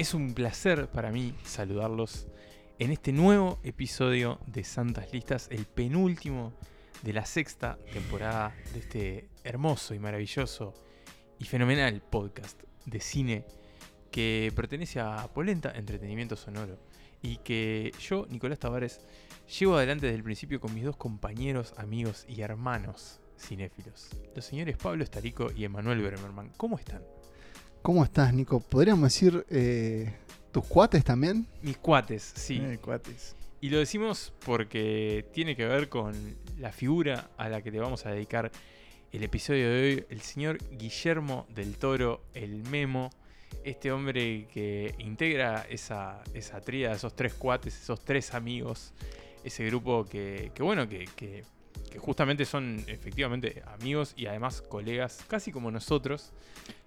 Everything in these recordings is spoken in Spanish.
Es un placer para mí saludarlos en este nuevo episodio de Santas Listas, el penúltimo de la sexta temporada de este hermoso y maravilloso y fenomenal podcast de cine que pertenece a Polenta Entretenimiento Sonoro y que yo, Nicolás Tavares, llevo adelante desde el principio con mis dos compañeros, amigos y hermanos cinéfilos, los señores Pablo Estarico y Emanuel Bremerman. ¿Cómo están? ¿Cómo estás, Nico? ¿Podríamos decir eh, tus cuates también? Mis cuates, sí. Eh, cuates. Y lo decimos porque tiene que ver con la figura a la que le vamos a dedicar el episodio de hoy, el señor Guillermo del Toro, el Memo, este hombre que integra esa, esa tríada, esos tres cuates, esos tres amigos, ese grupo que, que bueno, que, que- que justamente son efectivamente amigos y además colegas, casi como nosotros.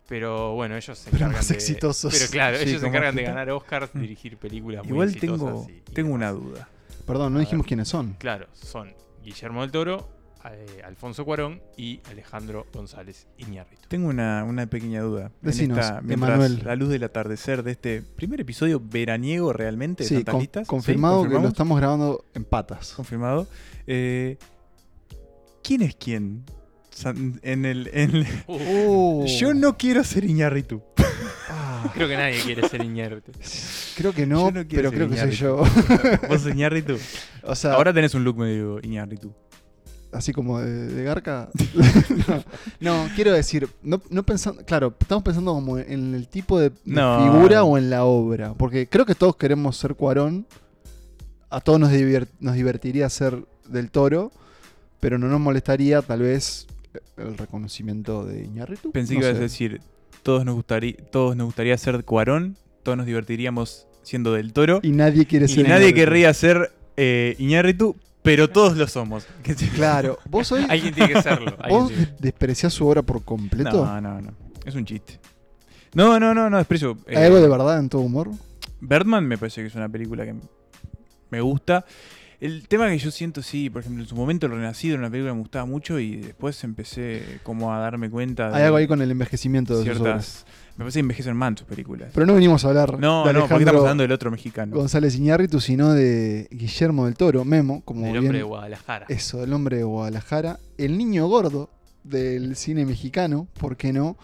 Pero bueno, ellos se Pero encargan más de- exitosos. Pero claro, Sí, ellos se encargan de ganar Oscars, dirigir películas muy Igual tengo, exitosas tengo una duda. Perdón, no A dijimos ver. quiénes son. Claro, son Guillermo del Toro, eh, Alfonso Cuarón y Alejandro González Iñárritu. Tengo una, una pequeña duda. Decinos, esta- mientras Emanuel. la luz del atardecer de este primer episodio veraniego realmente de Sí, Santas con- confirmado que lo estamos grabando en patas. Confirmado. Eh, ¿Quién es quién? En el, en- Oh. Yo no quiero ser Iñárritu. Ah, Creo que nadie quiere ser Iñárritu. creo que no, pero creo que soy yo. ¿Vos sos Iñárritu? o sea, Ahora tenés un look medio Iñárritu. así como de, de garca. no, no, quiero decir, no, no pensando, claro, estamos pensando como en el tipo de, figura o en la obra. Porque creo que todos queremos ser Cuarón. A todos nos, nos divertiría ser del toro. Pero no nos molestaría tal vez el reconocimiento de Iñárritu. Pensé No que ibas a decir, todos nos, gustaría, todos nos gustaría ser Cuarón, todos nos divertiríamos siendo del toro. Y nadie quiere Y ser nadie querría ser eh, Iñárritu, pero todos lo somos. Claro, vos hoy Alguien tiene que serlo. ¿Vos despreciás su obra por completo. No, no, no. Es un chiste. No, no, no, no, desprecio. Eh, ¿Hay algo de verdad en todo humor? Birdman me parece que es una película que me gusta. El tema que yo siento, sí, por ejemplo, en su momento El Renacido era una película me gustaba mucho y después empecé como a darme cuenta de Hay algo ahí con el envejecimiento de sus obras. ciertas... Me parece que envejecen mal sus películas. Pero no venimos a hablar no, de no, porque estamos hablando del otro mexicano. González Iñárritu, sino de Guillermo del Toro, Memo, como del bien hombre de Guadalajara. eso, el hombre de Guadalajara, el niño gordo del cine mexicano, ¿por qué no?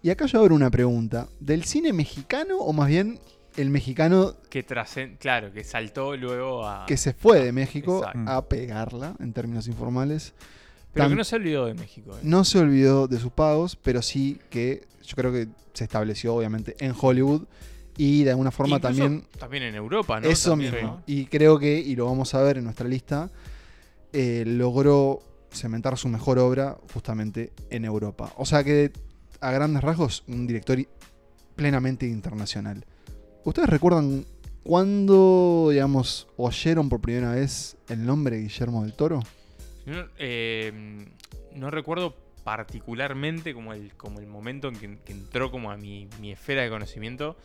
Y acá yo abro una pregunta, ¿del cine mexicano o más bien el mexicano Que trascend... Claro, que saltó luego a... que se fue de México Exacto. a pegarla, en términos informales? Pero que no se olvidó de México. eh. No se olvidó de sus pagos, pero sí que yo creo que se estableció obviamente en Hollywood y de alguna forma Incluso también También en Europa, ¿no? eso También, mismo. ¿no? Y creo que, y lo vamos a ver en nuestra lista, eh, logró cementar su mejor obra justamente en Europa. O sea que a grandes rasgos un director plenamente internacional. ¿Ustedes recuerdan cuándo, digamos, oyeron por primera vez el nombre de Guillermo del Toro? No, eh, no recuerdo particularmente como el, como el momento en que, que entró como a mi, mi esfera de conocimiento,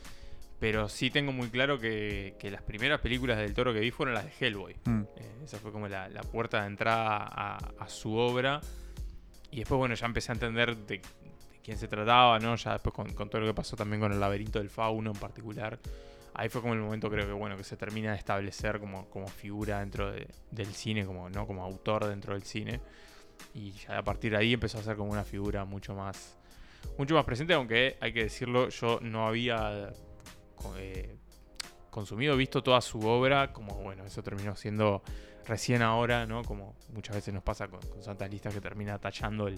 pero sí tengo muy claro que, que las primeras películas del toro que vi fueron las de Hellboy. Mm. Eh, esa fue como la, la puerta de entrada a, a su obra. Y después, bueno, ya empecé a entender de, de quién se trataba, ¿no? Ya después con, todo lo que pasó también con el laberinto del fauno en particular. Ahí fue como el momento, creo que, bueno, que se termina de establecer como, como figura dentro de- del cine, como, ¿no? Como autor dentro del cine. Y ya a partir de ahí empezó a ser como una figura mucho más, mucho más presente, aunque hay que decirlo, yo no había eh, consumido, visto toda su obra, como bueno, eso terminó siendo recién ahora, ¿no? Como muchas veces nos pasa con, con Santa Lista que termina tachando el,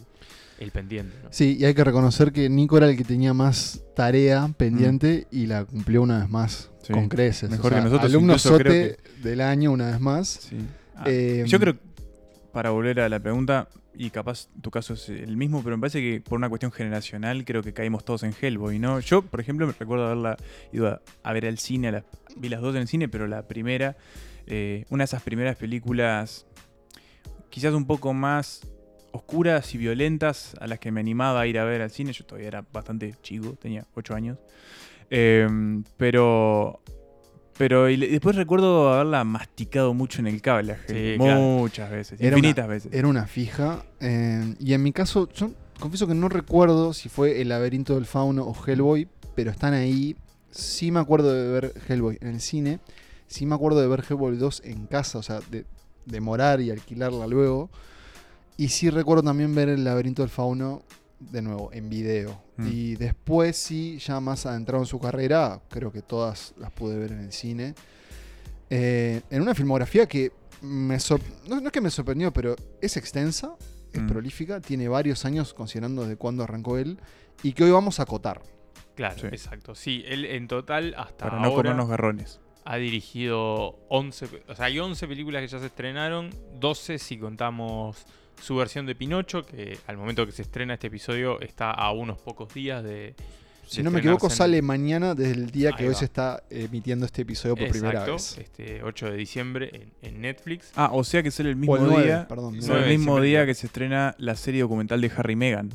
el pendiente, ¿no? Sí, y hay que reconocer que Nico era el que tenía más tarea pendiente y la cumplió una vez más Sí, con creces. mejor que nosotros, Alumno sote del año una vez más. Sí. Ah, Eh, yo creo, para volver a la pregunta, y capaz tu caso es el mismo, pero me parece que por una cuestión generacional creo que caímos todos en Hellboy, ¿no? Yo, por ejemplo, me recuerdo haberla ido a, ver al cine, vi las dos en el cine, pero la primera, eh, una de esas primeras películas quizás un poco más oscuras y violentas a las que me animaba a ir a ver al cine. Yo todavía era bastante chico, tenía 8 años. Eh, pero pero y le- después recuerdo haberla masticado mucho en el cable, a Sí, claro. muchas veces, Era infinitas una- veces. Era una fija. eh, y en mi caso, yo confieso que no recuerdo si fue El laberinto del fauno o Hellboy, pero están ahí sí me acuerdo de ver Hellboy en el cine. Sí me acuerdo de ver Hellboy 2 en casa, o sea, de, de morar y alquilarla luego. Y sí recuerdo también ver el laberinto del fauno de nuevo en video. Mm. Y después sí, ya más adentrado en su carrera, creo que todas las pude ver en el cine. Eh, en una filmografía que me sor- no, no es que me sorprendió, pero es extensa, es Mm. prolífica, tiene varios años considerando desde cuándo arrancó él y que hoy vamos a acotar. Claro, Sí. exacto. Sí, él en total hasta Para no ahora comernos garrones. ha dirigido 11, pe- o sea, hay 11 películas que ya se estrenaron, 12 si contamos su versión de Pinocho, que al momento que se estrena este episodio está a unos pocos días de... Si de no me equivoco, en- sale mañana desde el día que hoy se está emitiendo este episodio por primera Exacto, vez. este 8 de diciembre en, en Netflix. Ah, o sea que sale el mismo el 9, día. perdón. el mismo día que se estrena la serie documental de Harry y Meghan.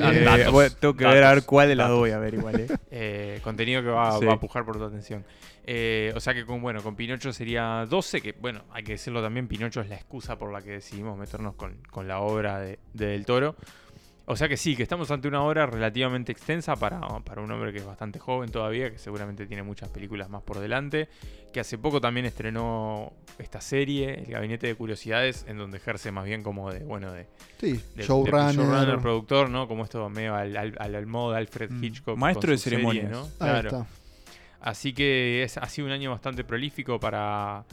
Ah, Eh, datos, tengo que ver a ver datos, cuál de las datos. dos voy a ver igual, eh. Eh, contenido que va, Sí. va a pujar por tu atención. Eh, o sea que con, bueno, con Pinocho sería 12, que bueno, hay que decirlo también, Pinocho es la excusa por la que decidimos meternos con, con la obra de, de Del Toro. O sea que sí, que estamos ante una obra relativamente extensa para, para un hombre que es bastante joven todavía, que seguramente tiene muchas películas más por delante, que hace poco también estrenó esta serie, El Gabinete de Curiosidades, en donde ejerce más bien como de, bueno, de, Sí, de- showrunner. productor, ¿no? Como esto medio al, al, al- modo de Alfred Mm, Hitchcock. maestro con de serie, ceremonias. ¿no? Ahí Claro. está. Así que es, ha sido un año bastante prolífico para,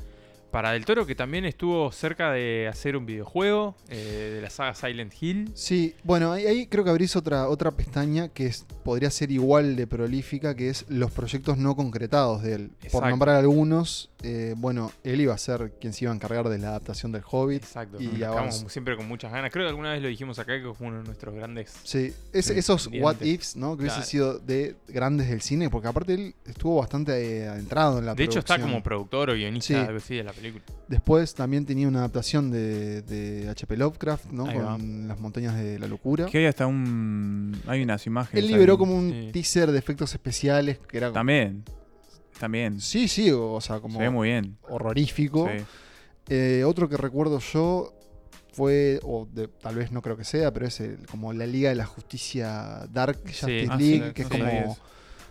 para Del Toro, que también estuvo cerca de hacer un videojuego eh, de la saga Silent Hill. Sí, bueno, ahí, ahí creo que abrís otra, otra pestaña que es, podría ser igual de prolífica, que es los proyectos no concretados de él. Por nombrar algunos, eh, bueno, él iba a ser quien se iba a encargar de la adaptación del Hobbit. Exacto. Y como siempre con muchas ganas. Creo que alguna vez lo dijimos acá, que fue uno de nuestros grandes. Sí, es- Sí, esos what ifs, ¿no? Que hubiese Claro. sido de grandes del cine, porque aparte él estuvo bastante eh, adentrado en la de hecho, está como productor o guionista Sí. de la película. Después también tenía una adaptación de, de H.P. Lovecraft, ¿no? Ahí va. Con las montañas de la locura. Que hay hasta un. Hay unas imágenes. Él liberó ahí. como un Sí. teaser de efectos especiales que era como- También. Sí, sí, o sea, como Se ve muy bien. horrorífico. Sí. Eh, otro que recuerdo yo fue, o de- tal vez no creo que sea, pero es el- como la Liga de la Justicia Dark Justice Ah, League, sí, que es como,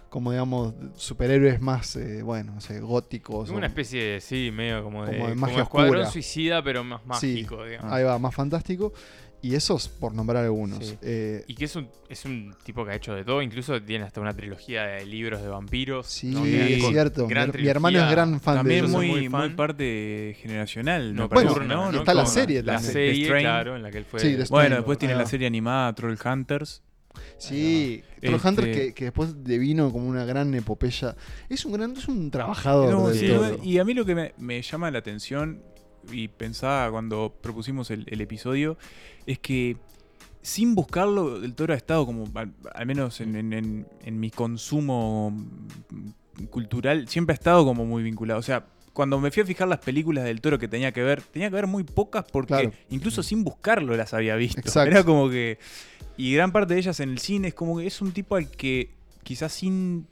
como digamos, superhéroes más, eh, bueno, no sé, góticos. Como una o- especie de, sí, medio como de, Como de como magia escuadrón suicida, pero más Sí. mágico, digamos. Ahí va, más fantástico. Y esos, por nombrar algunos. Sí. Eh, Y que es un, es un tipo que ha hecho de todo, incluso tiene hasta una trilogía de libros de vampiros. sí, ¿no? Es cierto. Mi, mi hermano es gran fan También de soy muy, muy muy, parte generacional. Nocturna, parece, ¿no? está la serie La también. serie, Strain. claro, en la que él fue. Sí, de Bueno, Strain, después tiene la va. serie animada Troll Hunters. Sí, Este- Trollhunter que, que después devino como una gran epopeya. Es un gran, es un trabajador No, del sí, todo. y a mí lo que me, me llama la atención y pensaba cuando propusimos el, el episodio es que sin buscarlo, el toro ha estado como, al, al menos en, en- en- en mi consumo cultural, siempre ha estado como muy vinculado. O sea, cuando me fui a fijar las películas del toro que tenía que ver, tenía que ver muy pocas porque Claro. incluso sin buscarlo las había visto. Exacto. Era como que... Y gran parte de ellas en el cine es como que es un tipo al que quizás sin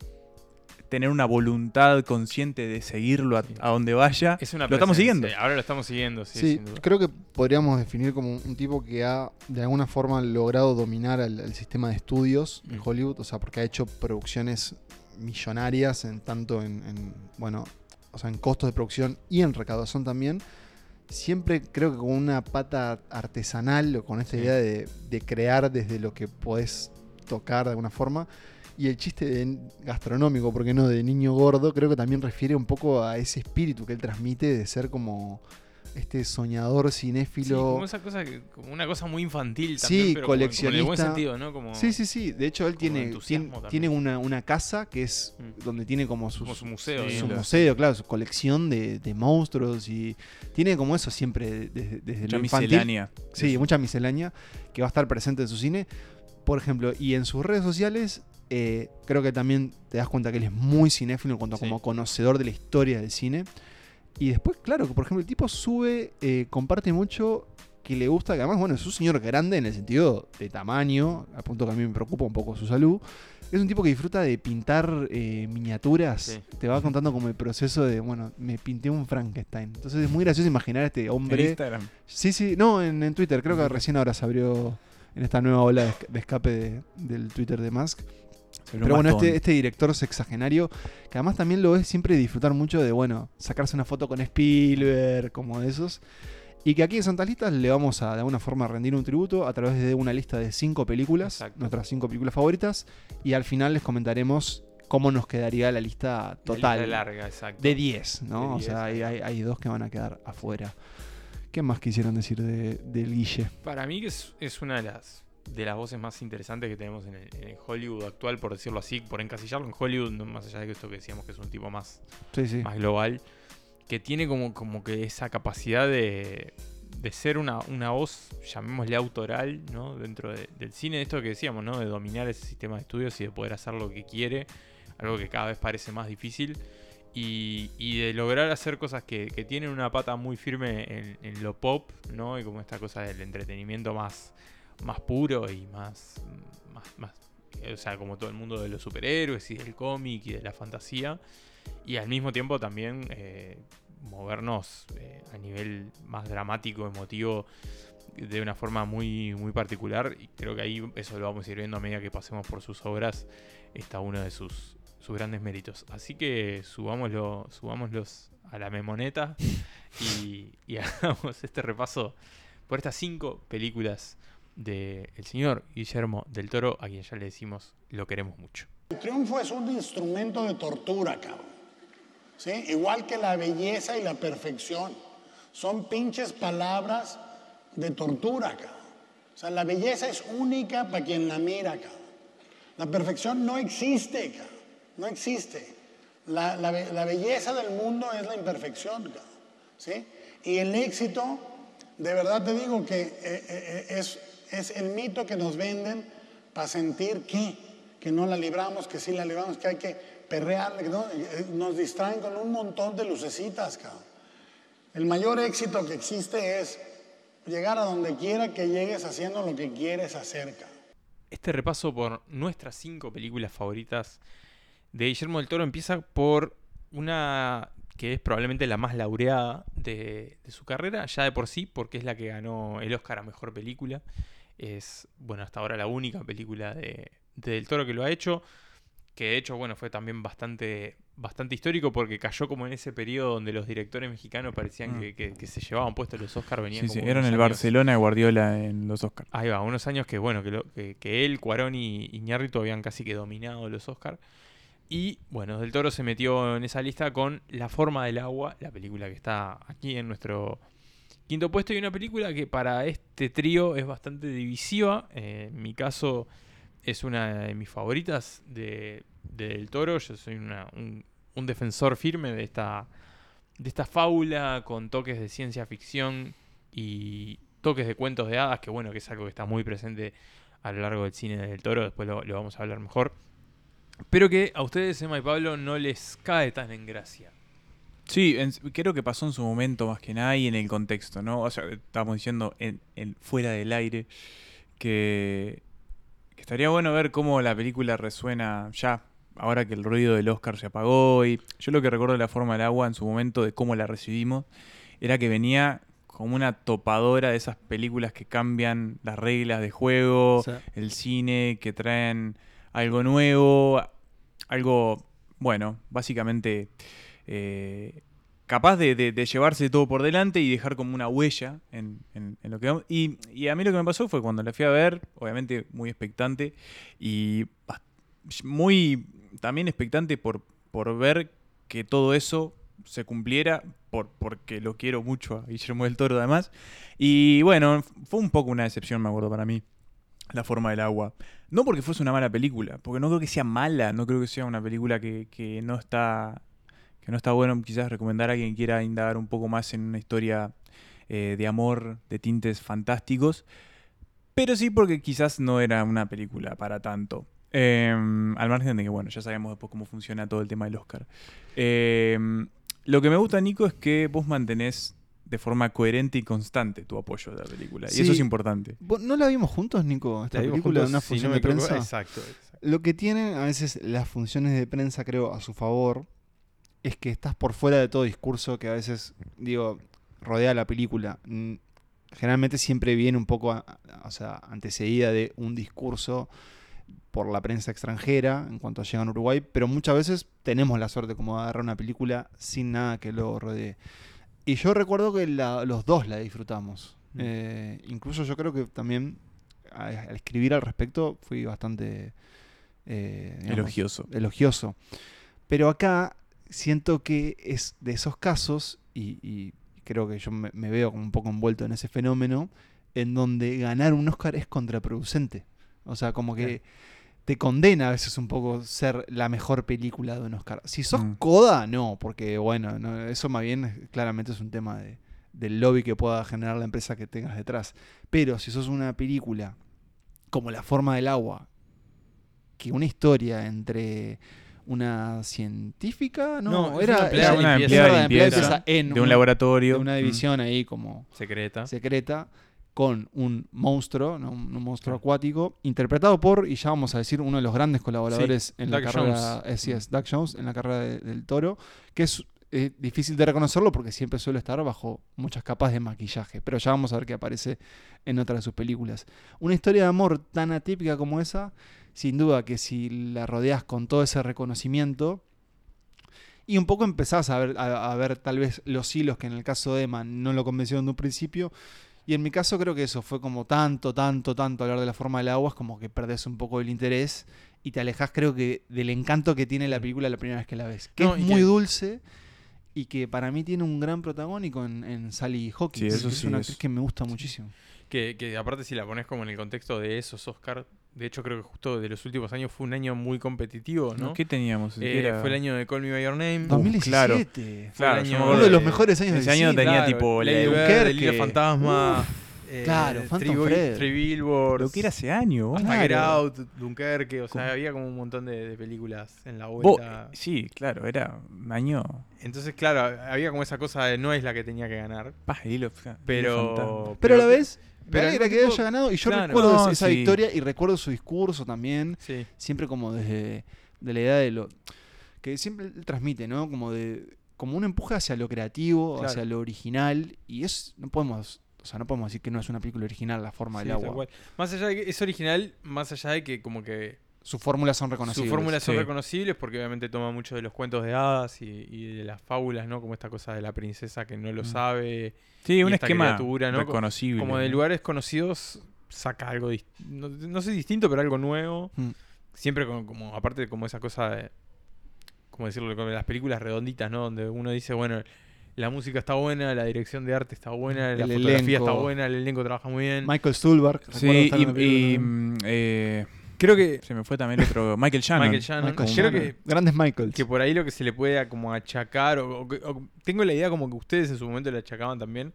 tener una voluntad consciente de seguirlo a, Sí. a donde vaya, Es una lo estamos siguiendo. Ahora lo estamos siguiendo, sí, Sí, sin duda. creo que podríamos definir como un tipo que ha de alguna forma logrado dominar al, al sistema de estudios en Mm. Hollywood, o sea, porque ha hecho producciones millonarias en tanto en, en, bueno, o sea, en costos de producción y en recaudación también. Siempre creo que con una pata artesanal o con esta Sí. idea de, de crear desde lo que podés tocar de alguna forma. Y el chiste de gastronómico, ¿por qué no? De niño gordo, creo que también refiere un poco a ese espíritu que él transmite de ser como este soñador Sí, cinéfilo. como esa cosa que, como una cosa muy infantil Sí, también, pero como en- como en el buen coleccionista. sentido, ¿no? Como, Sí, sí, sí. De hecho, él tiene, tiene, una, una casa que es Mm. donde tiene como su, como su museo. Sí, su digamos. museo, claro, su colección de, de monstruos y tiene como eso siempre desde, desde Mucha lo infantil. miscelánea. Sí, Eso. mucha miscelánea que va a estar presente en su cine. Por ejemplo, y en sus redes sociales, eh, creo que también te das cuenta que él es muy cinéfilo en cuanto a Sí. como conocedor de la historia del cine. Y después, claro, que por ejemplo, el tipo sube, eh, comparte mucho que le gusta, que además, bueno, es un señor grande en el sentido de tamaño, a punto que a mí me preocupa un poco su salud. Es un tipo que disfruta de pintar eh, miniaturas. Sí. Te va contando como el proceso de, bueno, me pinté un Frankenstein. Entonces es muy gracioso imaginar a este En hombre. Instagram. Sí, sí, no, en, en Twitter. Creo que recién ahora se abrió en esta nueva ola de, esca- de escape de- del Twitter de Musk. Pero bueno, este, este director sexagenario, que además también lo es siempre disfrutar mucho de, bueno, sacarse una foto con Spielberg, como de esos. Y que aquí en Santas Listas le vamos a de alguna forma rendir un tributo a través de una lista de cinco películas, Exacto. nuestras cinco películas favoritas. Y al final les comentaremos cómo nos quedaría la lista total. La lista larga, exacto. De 10, ¿no? De o 10, sea, hay, hay- hay dos que van a quedar afuera. ¿Qué más quisieron decir de, del Guille? Para mí que es, es una de las de las voces más interesantes que tenemos en el, en Hollywood actual, por decirlo así, por encasillarlo en Hollywood, más allá de esto que decíamos que es un tipo más, Sí, sí. más global, que tiene como, como que esa capacidad de, de ser una, una voz, llamémosle autoral, ¿no? Dentro de- del cine, esto que decíamos, ¿no? De dominar ese sistema de estudios y de poder hacer lo que quiere, algo que cada vez parece más difícil. Y, y de lograr hacer cosas que, que tienen una pata muy firme en, en lo pop, ¿no? Y como esta cosa del entretenimiento más, más puro y más, más, más, o sea, como todo el mundo de los superhéroes y del cómic y de la fantasía. Y al mismo tiempo también eh, movernos eh, a nivel más dramático, emotivo, de una forma muy, muy particular. Y creo que ahí eso lo vamos a ir viendo a medida que pasemos por sus obras. Está uno de sus, sus grandes méritos. Así que subámoslo, subámoslos a la memoneta y, y hagamos este repaso por estas cinco películas del señor Guillermo del Toro, a quien ya le decimos lo queremos mucho. El triunfo es un instrumento de tortura, cabrón. ¿Sí? Igual que la belleza y la perfección. Son pinches palabras de tortura, cabrón. O sea, la belleza es única para quien la mira, cabrón. La perfección no existe, cabrón. No existe. La, la la belleza del mundo es la imperfección, cabrón. ¿Sí? Y el éxito, de verdad te digo que eh, eh, eh, es, es el mito que nos venden para sentir que, que no la libramos, que sí la libramos, que hay que perrear, eh, nos distraen con un montón de lucecitas. El mayor éxito que existe es llegar a donde quiera que llegues haciendo lo que quieres hacer. Este repaso por nuestras cinco películas favoritas de Guillermo del Toro empieza por una que es probablemente la más laureada de, de su carrera, ya de por sí, porque es la que ganó el Oscar a Mejor Película. Es, bueno, hasta ahora la única película de, de Del Toro que lo ha hecho. Que de hecho, bueno, fue también bastante, bastante histórico porque cayó como en ese periodo donde los directores mexicanos parecían Mm. que, que- que se llevaban puestos los Oscar, venían Sí, sí, eran el años- Barcelona de Guardiola en los Oscars. Ahí va, unos años que bueno, que, lo- que, que él, Cuarón y Iñárritu habían casi que dominado los Oscars. Y bueno, Del Toro se metió en esa lista con La forma del agua, la película que está aquí en nuestro quinto puesto. Y una película que para este trío es bastante divisiva. Eh, en mi caso es una de mis favoritas de, de Del Toro. Yo soy un, defensor firme de esta, de esta fábula con toques de ciencia ficción y toques de cuentos de hadas, que bueno, que es algo que está muy presente a lo largo del cine del Toro, después lo vamos a hablar mejor. Pero que a ustedes, Emma y Pablo, no les cae tan en gracia. Sí, en- creo que pasó en su momento más que nada y en el contexto, ¿no? O sea, estábamos diciendo en, en- fuera del aire que, que estaría bueno ver cómo la película resuena ya, ahora que el ruido del Oscar se apagó. Y yo lo que recuerdo de la forma del agua en su momento, de cómo la recibimos, era que venía como una topadora de esas películas que cambian las reglas de juego, el cine, que traen algo nuevo, algo, bueno, básicamente eh, capaz de, llevarse todo por delante y dejar como una huella en, lo que vamos. Y, a mí lo que me pasó fue cuando la fui a ver, obviamente muy expectante y muy también expectante por, por ver que todo eso se cumpliera, por, porque lo quiero mucho a Guillermo del Toro además. Y bueno, fue un poco una decepción, me acuerdo, para mí. La forma del agua. No porque fuese una mala película, porque no creo que sea mala, no creo que sea una película que no está que no está bueno quizás recomendar a quien quiera indagar un poco más en una historia eh, de amor, de tintes fantásticos, pero sí porque quizás no era una película para tanto. Eh, al margen de que, bueno, ya sabemos después cómo funciona todo el tema del Oscar. Eh, lo que me gusta, Nico, es que vos mantenés de forma coherente y constante tu apoyo de la película. Y eso es importante. ¿vos ¿No la vimos juntos, Nico? Esta La película juntos, una si no función de prensa. Exacto, exacto. Lo que tienen a veces las funciones de prensa, creo, a su favor, es que estás por fuera de todo discurso que a veces, digo, rodea la película. Mm, Generalmente siempre viene un poco, a- a- o sea, antecedida de un discurso por la prensa extranjera en cuanto llegan a Uruguay, pero muchas veces tenemos la suerte como de agarrar una película sin nada que lo rodee. Y yo recuerdo que la- los dos la disfrutamos. Mm. Eh, incluso yo creo que también a- al escribir al respecto fui bastante eh, digamos, Elogioso. elogioso. Pero acá siento que es de esos casos, y, y creo que yo me, me veo como un poco envuelto en ese fenómeno, en donde ganar un Oscar es contraproducente. O sea, como que te condena a veces un poco ser la mejor película de un Oscar. Si sos Mm. coda, no, porque bueno, no, eso más bien claramente es un tema de- del lobby que pueda generar la empresa que tengas detrás. Pero si sos una película como La forma del agua, que una historia entre una científica, no, No, era, una empleada era de una limpieza. empleada de limpieza limpieza en de un laboratorio. de una Mm. división ahí como Secreta. secreta con un monstruo, ¿no? un, un monstruo acuático, interpretado por, y ya vamos a decir, uno de los grandes colaboradores en la carrera, Jones. eh, sí, es Doug Jones, en la carrera de- del toro, que es eh, difícil de reconocerlo porque siempre suele estar bajo muchas capas de maquillaje, pero ya vamos a ver que aparece en otra de sus películas. Una historia de amor tan atípica como esa, sin duda que si la rodeas con todo ese reconocimiento, y un poco empezás a ver, a, a ver tal vez los hilos que en el caso de Emma no lo convencieron de un principio. Y en mi caso creo que eso fue como tanto, tanto, tanto hablar de la forma del agua, es como que perdés un poco el interés y te alejas creo que del encanto que tiene la película la primera vez que la ves. Que No, es muy que- dulce y que para mí tiene un gran protagónico en, en Sally Hawkins. Sí, eso que es sí, una es- actriz que me gusta muchísimo. Que, que aparte si la pones como en el contexto de esos Oscar, de hecho creo que justo de los últimos años fue un año muy competitivo, ¿no? ¿Qué teníamos? Eh. Fue el año de Call Me By Your Name. Dos- 2017. Fue el Claro, Uno de los mejores años ese año cine. tenía tipo Lady la- Bird, Dunkerque. El Hilo Fantasma. eh, Claro, Phantom Three, Billboards. Lo que era ese año. hasta Get. Out, Dunkerque, o sea, había como un montón de, de películas en la vuelta. sí, claro, era un año. Entonces, claro, había como esa cosa de no es la que tenía que ganar, Pa, el hilo- el hilo pero... fantasma. Pero a la vez, pero era que mismo haya ganado y yo claro. recuerdo No, esa- sí. victoria y recuerdo su discurso también. Sí. siempre como desde de la idea de lo que siempre él transmite, ¿no? Como de como un empuje hacia lo creativo, Claro. hacia lo original y es no podemos, o sea, no podemos decir que no es una película original la forma Sí, del agua. Más allá de que es original, más allá de que como que Sus fórmulas son sus reconocibles. fórmulas son Sí. reconocibles porque obviamente toma mucho de los cuentos de hadas y, y de las fábulas, ¿no? Como esta cosa de la princesa que no lo Mm. sabe, Sí, un esta esquema criatura, ¿no? reconocible. como de lugares conocidos saca algo, no, no sé distinto, pero algo nuevo. Mm. Siempre con, como, aparte de como esa cosa de, como decirlo, como las películas redonditas, ¿no? Donde uno dice, bueno, la música está buena, la dirección de arte está buena, la El fotografía elenco. está buena, el elenco trabaja muy bien. Michael Stuhlbarg, Sí, y, mm, eh, Creo que se me fue también otro. Michael Shannon. Michael Shannon, Michael creo Shannon. que grandes Michaels. que por ahí lo que se le puede como achacar, o, o que- o- tengo la idea como que ustedes en su momento le achacaban también,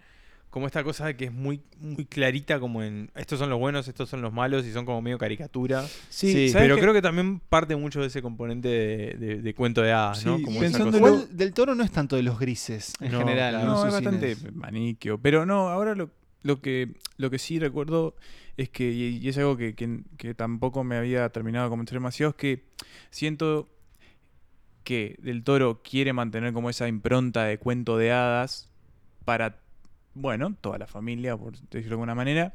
como esta cosa de que es muy, muy clarita como en estos son los buenos, estos son los malos y son como medio caricatura. Sí, ¿sabes Pero creo que también parte mucho de ese componente de, de- de cuento de hadas, ¿no? Sí, Como esa cosa- Igual del toro no es tanto de los grises en No, general. ¿no? No, es bastante cines. maniqueo. Pero no, ahora lo, lo que lo que sí recuerdo es que, y, y es algo que, que- que tampoco me había terminado de convencer demasiado, es que siento que Del Toro quiere mantener como esa impronta de cuento de hadas para, bueno, toda la familia, por decirlo de alguna manera.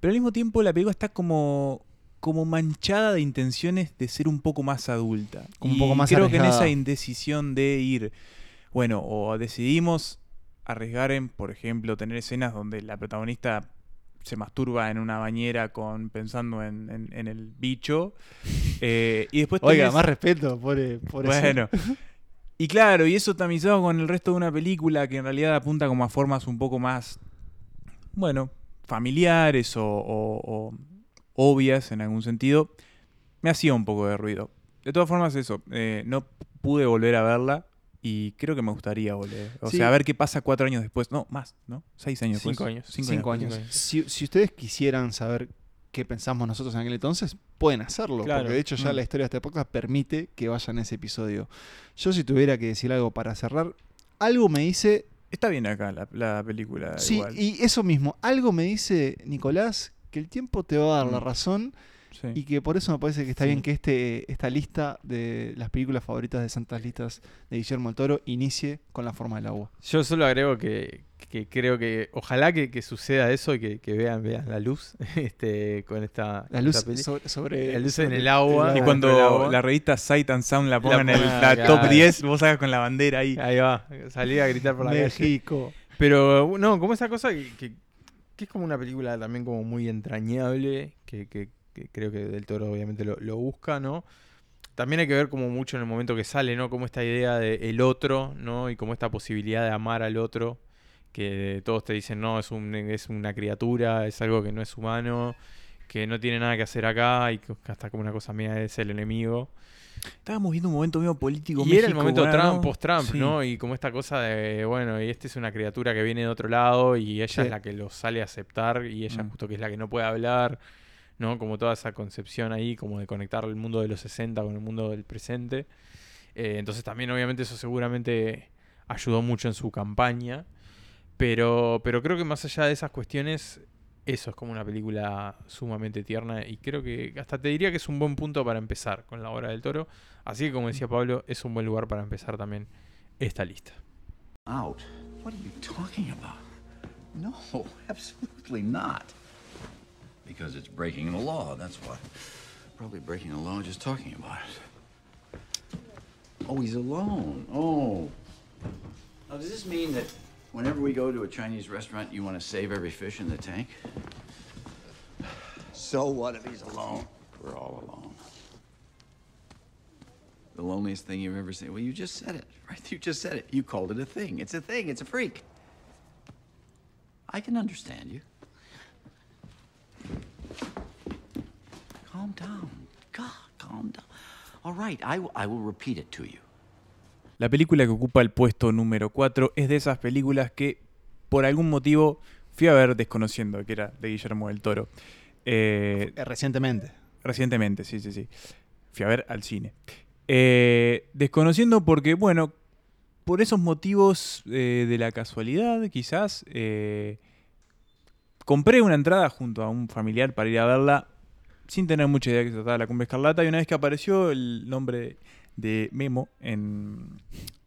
Pero al mismo tiempo la película está como como manchada de intenciones de ser un poco más adulta. Como un Y poco más creo que en esa indecisión de ir, bueno, o decidimos arriesgar en, por ejemplo, tener escenas donde la protagonista se masturba en una bañera con pensando en, en- en el bicho. eh, y después Oiga, tenés- más respeto por, por eso. bueno. Y claro, y eso tamizado con el resto de una película que en realidad apunta como a formas un poco más, bueno, familiares o, o- o obvias en algún sentido, me hacía un poco de ruido. De todas formas, eso, eh, no pude volver a verla y creo que me gustaría volver. O Sí. sea, a ver qué pasa cuatro años después. No, más, ¿no? Seis años Cinco después. años. Cinco, Cinco años. años. cinco años. Si, si ustedes quisieran saber qué pensamos nosotros en aquel entonces, pueden hacerlo. Claro. Porque de hecho ya Mm. la historia de esta época permite que vayan a ese episodio. Yo si tuviera que decir algo para cerrar, algo me dice... Está bien acá la, la película. Sí, igual. y eso mismo, algo me dice Nicolás que el tiempo te va a dar la Mm. razón Sí. y que por eso me parece que está Sí. bien que este, esta lista de las películas favoritas de Santas Listas de Guillermo del Toro inicie con La forma del agua. Yo solo agrego que, que creo que ojalá que, que suceda eso y que, que vean, vean la luz este, con esta, La luz esta sobre, sobre- La luz en sobre el agua. Y cuando agua. la revista Sight and Sound la pongan en la claro. top 10, vos hagas con la bandera ahí. Ahí va, salí a gritar por la calle. México. Pero no, como esa cosa que, que- que es como una película también como muy entrañable, que, que- que creo que Del Toro obviamente lo, lo busca, ¿no? También hay que ver como mucho en el momento que sale, ¿no? Como esta idea de el otro, ¿no? Y como esta posibilidad de amar al otro, que todos te dicen, no, es, un, es una criatura, es algo que no es humano, que no tiene nada que hacer acá y que hasta como una cosa mía es el enemigo. Estábamos viendo un momento medio político. Y era el México, momento ¿verdad, Trump, no? post-Trump, Sí. ¿no? Y como esta cosa de, bueno, y esta es una criatura que viene de otro lado y ella Sí. es la que lo sale a aceptar y ella Mm. justo que es la que no puede hablar, ¿no? Como toda esa concepción ahí, como de conectar el mundo de los 60 con el mundo del presente. Eh, entonces también obviamente eso seguramente ayudó mucho en su campaña. Pero, pero creo que más allá de esas cuestiones, eso es como una película sumamente tierna y creo que hasta te diría que es un buen punto para empezar con la obra del toro. Así que como decía Pablo, es un buen lugar para empezar también esta lista. Out? What are you talking about? No, absolutely not. Because it's breaking the law, that's why. Probably breaking the law just talking about it. Oh, he's alone. Oh. Now, does this mean that whenever we go to a Chinese restaurant, you want to save every fish in the tank? So what if he's alone? We're all alone. The loneliest thing you've ever seen. Well, you just said it, right? You just said it. You called it a thing. It's a thing. It's a freak. I can understand you. Calm down. God, calm down. All right, I, will- I will repeat it to you. La película que ocupa el puesto número 4 es de esas películas que por algún motivo fui a ver desconociendo que era de Guillermo del Toro. Eh, Eh, Recientemente. Recientemente, sí, sí, sí. Fui a ver al cine. Eh, desconociendo porque, bueno, por esos motivos eh, de la casualidad, quizás, eh, compré una entrada junto a un familiar para ir a verla sin tener mucha idea de que se trataba de la Cumbre Escarlata. Y una vez que apareció el nombre de Memo en,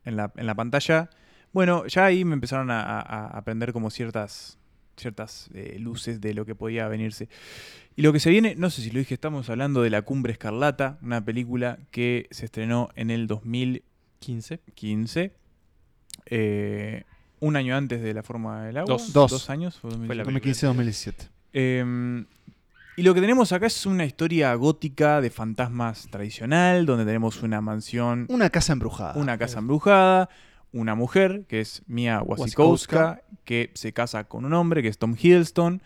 en la, en la pantalla, bueno, ya ahí me empezaron a, aprender como ciertas, ciertas eh, luces de lo que podía venirse. Y lo que se viene, no sé si lo dije, estamos hablando de La Cumbre Escarlata, una película que se estrenó en el 2015, 15. eh, un año antes de La Forma del Agua. Dos. Dos. años. fue Fue la 2015-2017. Eh, y lo que tenemos acá es una historia gótica de fantasmas tradicional, donde tenemos una mansión, Una casa embrujada. una casa embrujada, una mujer, que es Mia Wasikowska, que se casa con un hombre, que es Tom Hiddleston,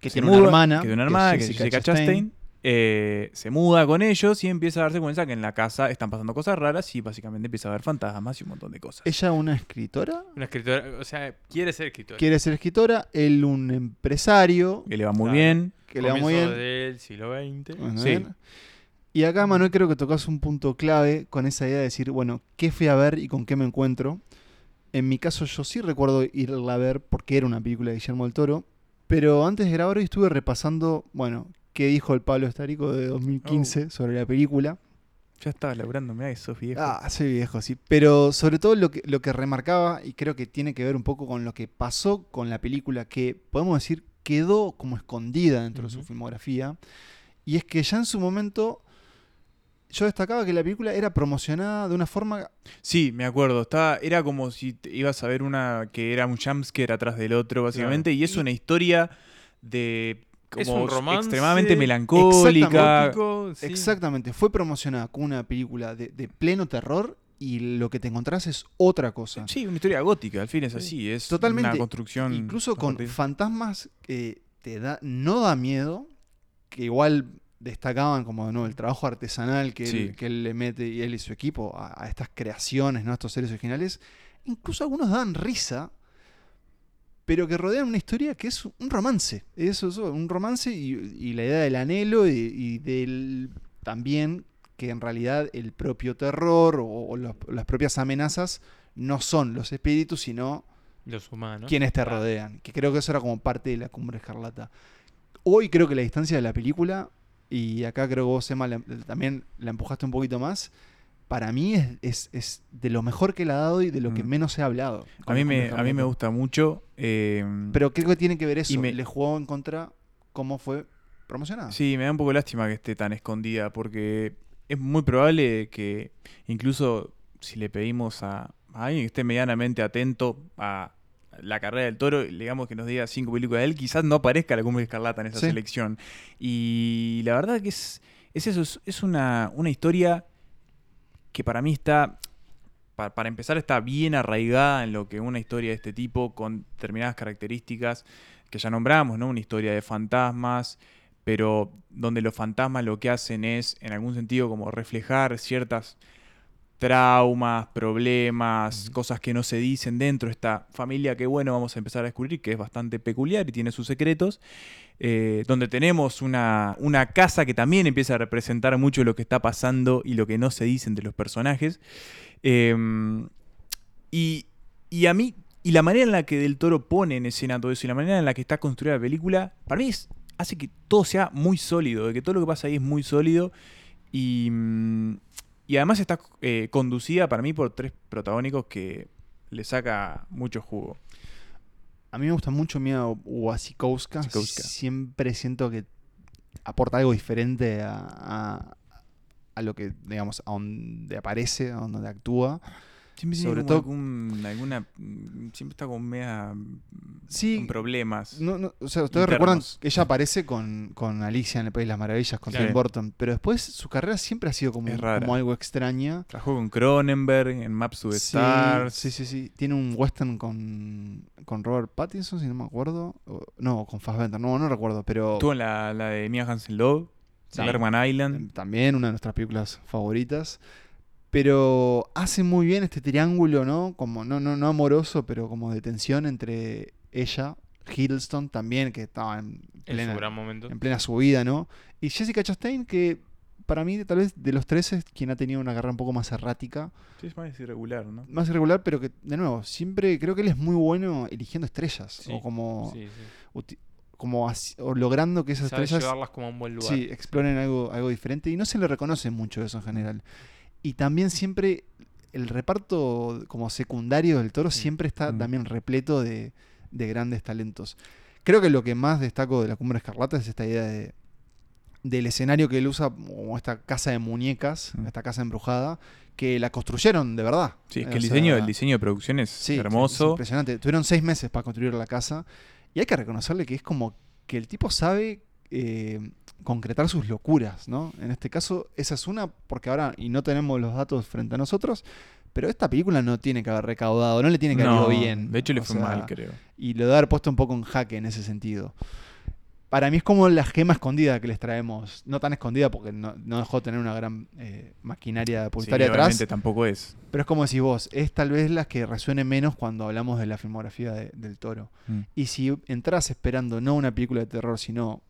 que tiene una muda- hermana. que tiene una hermana, que es Jessica Jessica Chastain. Chastain. eh, se muda con ellos y empieza a darse cuenta que en la casa están pasando cosas raras y básicamente empieza a ver fantasmas y un montón de cosas. Ella una escritora. Una escritora, o sea, quiere ser escritora. Quiere ser escritora. Él un empresario. Que le va muy Claro. bien. Que le va muy bien. del siglo XX. Bueno, Sí. bien. Y acá, Manuel, creo que tocas un punto clave con esa idea de decir, bueno, ¿qué fui a ver y con qué me encuentro? En mi caso, yo sí recuerdo irla a ver porque era una película de Guillermo del Toro. Pero antes de grabar hoy estuve repasando, bueno, qué dijo el Pablo Estarico de 2015 Oh. sobre la película. Ya estaba laburando, mirá que sos viejo. Ah, soy viejo, sí. Pero sobre todo lo que, lo que remarcaba, y creo que tiene que ver un poco con lo que pasó con la película, que podemos decir quedó como escondida dentro de su filmografía, y es que ya en su momento yo destacaba que la película era promocionada de una forma... Sí, me acuerdo. Estaba, era como si te ibas a ver una que era un jumpscare atrás del otro, básicamente. Y es Y- una historia de. Como Es un romance extremadamente melancólica. Sí. Exactamente, fue promocionada como una película de, de pleno terror y lo que te encontrás es otra cosa. Sí, una historia gótica, al fin es así. Es Totalmente. una construcción. Incluso con fantasmas que te da, no da miedo, que igual destacaban como ¿no? el trabajo artesanal que, Sí. él, que él le mete y él y su equipo a, a estas creaciones, ¿no? a estos seres originales. Incluso algunos dan risa, pero que rodean una historia que es un romance. Eso, eso, un romance y, y la idea del anhelo y, y del también que en realidad el propio terror o, o los- las propias amenazas no son los espíritus, sino Los humanos. quienes te Claro. rodean. Que creo que eso era como parte de la cumbre escarlata. Hoy creo que la distancia de la película, y acá creo que vos, Emma, la- también la empujaste un poquito más, para mí es, es- es de lo mejor que le ha dado y de lo que Mm. menos ha hablado. A mí La me, a mí me gusta mucho. eh, Pero creo que tiene que ver eso. Y me- Le jugó en contra cómo fue promocionada. Sí, me da un poco lástima que esté tan escondida porque es muy probable que incluso si le pedimos a, a alguien que esté medianamente atento a la carrera del toro, digamos que nos diga cinco películas de él, quizás no aparezca la cumbre escarlata en esa Sí. selección. Y la verdad que es, es eso, es, es una, una historia que para mí está, pa- para empezar, está bien arraigada en lo que una historia de este tipo, con determinadas características que ya nombramos, ¿no? Una historia de fantasmas, pero donde los fantasmas lo que hacen es, en algún sentido, como reflejar ciertas traumas, problemas, cosas que no se dicen dentro de esta familia que, bueno, vamos a empezar a descubrir que es bastante peculiar y tiene sus secretos, eh, donde tenemos una, una casa que también empieza a representar mucho lo que está pasando y lo que no se dice entre los personajes. Em, y, y a mí, y la manera en la que Del Toro pone en escena todo eso y la manera en la que está construida la película, para mí es- hace que todo sea muy sólido, de que todo lo que pasa ahí es muy sólido y, mm, y además está eh, conducida para mí por tres protagónicos que le saca mucho jugo. A mí me gusta mucho Mia Wasikowska. Wasikowska. Siempre siento que aporta algo diferente a, a- a lo que, digamos, a donde aparece, a donde actúa. Siempre Sobre tiene todo- como algún- alguna. mm, Siempre está con media. mm, Sí, Con problemas. No, no, o sea, ustedes Internos. recuerdan que ella aparece con, con Alicia en el País de las Maravillas, con Claro. Tim Burton, pero después su carrera siempre ha sido como, como algo extraña. Trabajó con Cronenberg en Maps to the Sí, Stars. Sí, sí, sí. Tiene un western con, con Robert Pattinson, si no me acuerdo. O- no, con Fassbender, no, no recuerdo, pero Estuvo en la, la de Mia Hansen Love, Sí. Island. también una de nuestras películas favoritas. Pero hace muy bien este triángulo, ¿no? Como no, no, no amoroso, pero como de tensión entre ella, Hiddleston también, que estaba en En plena, su gran momento. en plena subida, ¿no? Y Jessica Chastain, que para mí tal vez de los tres es quien ha tenido una carrera un poco más errática, Sí, es más irregular, ¿no? más irregular, pero que, de nuevo, siempre creo que él es muy bueno eligiendo estrellas, Sí, o como, Sí, sí. como así- o logrando que esas Sabe estrellas llevarlas como a un buen lugar. sí, exploren algo, algo diferente y no se le reconoce mucho eso en general. Y también siempre el reparto como secundario del toro siempre está Mm. también repleto de, de grandes talentos. Creo que lo que más destaco de la Cumbre Escarlata es esta idea de del escenario que él usa como esta casa de muñecas, Mm. esta casa embrujada, que la construyeron de verdad. Sí, es O que el sea, diseño, el diseño de producción es Sí, es hermoso. impresionante. Tuvieron seis meses para construir la casa. Y hay que reconocerle que es como que el tipo sabe eh, concretar sus locuras, ¿no? En este caso, esa es una, porque ahora, y no tenemos los datos frente a nosotros, pero esta película no tiene que haber recaudado, no le tiene que haber ido bien. De hecho, le fue sea, mal, creo. Y lo de haber puesto un poco en jaque en ese sentido. Para mí es como la gema escondida que les traemos. No tan escondida porque no, no dejó de tener una gran eh, maquinaria Sí, publicitaria atrás. obviamente tampoco es. Pero es como decís vos, es tal vez la que resuene menos cuando hablamos de la filmografía de- del toro. Mm. Y si entras esperando no una película de terror, sino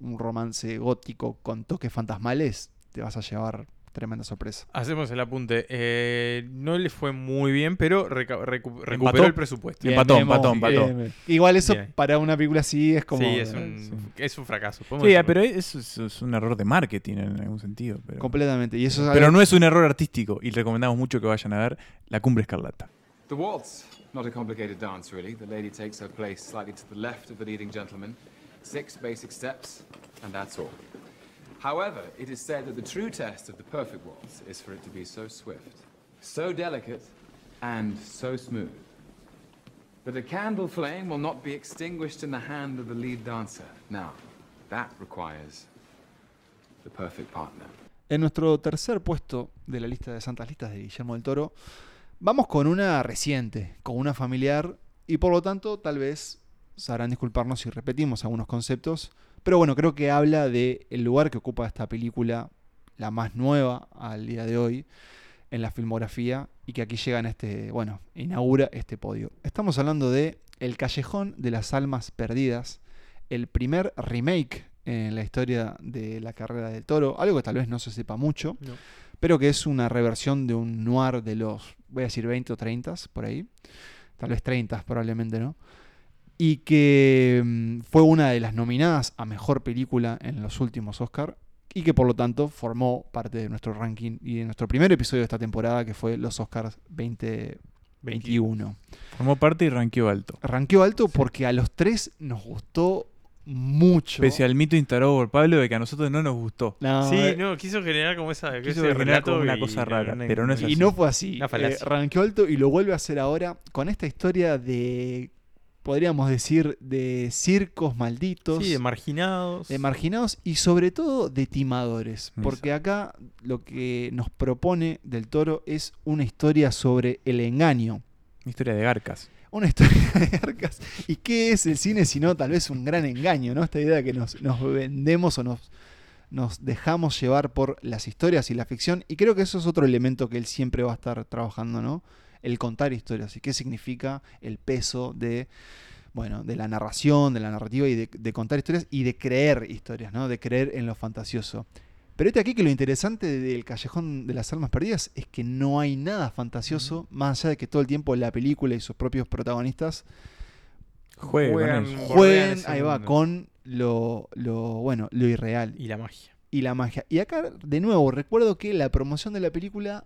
un romance gótico con toques fantasmales, te vas a llevar tremenda sorpresa. Hacemos el apunte. Eh, no le fue muy bien, pero recu- recuperó Empató. el presupuesto. Bien. Empató, empató, empató. Bien, bien. Igual eso Bien. para una película así es como... sí, es un, sí. es un fracaso. Sí, decirlo. pero eso es, es un error de marketing en algún sentido. Pero, Completamente. Y eso es pero algo- no es un error artístico y recomendamos mucho que vayan a ver La Cumbre Escarlata. The waltz, not a complicated dance really. The lady takes her place slightly to the left of the leading gentleman. Six basic steps, and that's all. However, it is said that the true test of the perfect waltz is for it to be so swift, so delicate, and so smooth. That a candle flame will not be extinguished in the hand of the lead dancer. Now, that requires the perfect partner. En nuestro tercer puesto de la lista de santas listas de Guillermo del Toro, vamos con una reciente, con una familiar, y por lo tanto tal vez sabrán disculparnos si repetimos algunos conceptos, pero bueno, creo que habla del el lugar que ocupa esta película, la más nueva al día de hoy, en la filmografía, y que aquí llega en este, bueno, inaugura este podio. Estamos hablando de El Callejón de las Almas Perdidas, el primer remake en la historia de la carrera del toro, algo que tal vez no se sepa mucho, No. pero que es una reversión de un noir de los, voy a decir 20 o 30 por ahí, tal vez 30 probablemente, ¿no? Y que mm, fue una de las nominadas a mejor película en los últimos Oscar y que por lo tanto formó parte de nuestro ranking y de nuestro primer episodio de esta temporada que fue los Oscars 2021. Formó parte y ranqueó alto. Ranqueó alto porque a los tres nos gustó mucho. Pese al mito instalado por Pablo de que a nosotros no nos gustó. No, sí, eh, no, quiso generar como esa. Quiso ese generar como una cosa rara, no- pero no es Y así. no fue así. Eh, ranqueó alto y lo vuelve a hacer ahora con esta historia de, podríamos decir, de circos malditos. Sí, de marginados. de marginados y sobre todo de timadores. Eso. Porque acá lo que nos propone del toro es una historia sobre el engaño. Una historia de garcas. Una historia de arcas. ¿Y qué es el cine sino tal vez un gran engaño? ¿no? Esta idea de que nos, nos vendemos o nos, nos dejamos llevar por las historias y la ficción. Y creo que eso es otro elemento que él siempre va a estar trabajando, ¿no? El contar historias. ¿Y qué significa el peso de, bueno, de la narración, de la narrativa y de, de contar historias y de creer historias, ¿no? De creer en lo fantasioso. Pero este aquí que lo interesante del Callejón de las Almas Perdidas es que no hay nada fantasioso, más allá de que todo el tiempo la película y sus propios protagonistas jueguen, ahí va, con lo, lo, bueno, lo irreal Y la magia. y la magia. Y acá, de nuevo, recuerdo que la promoción de la película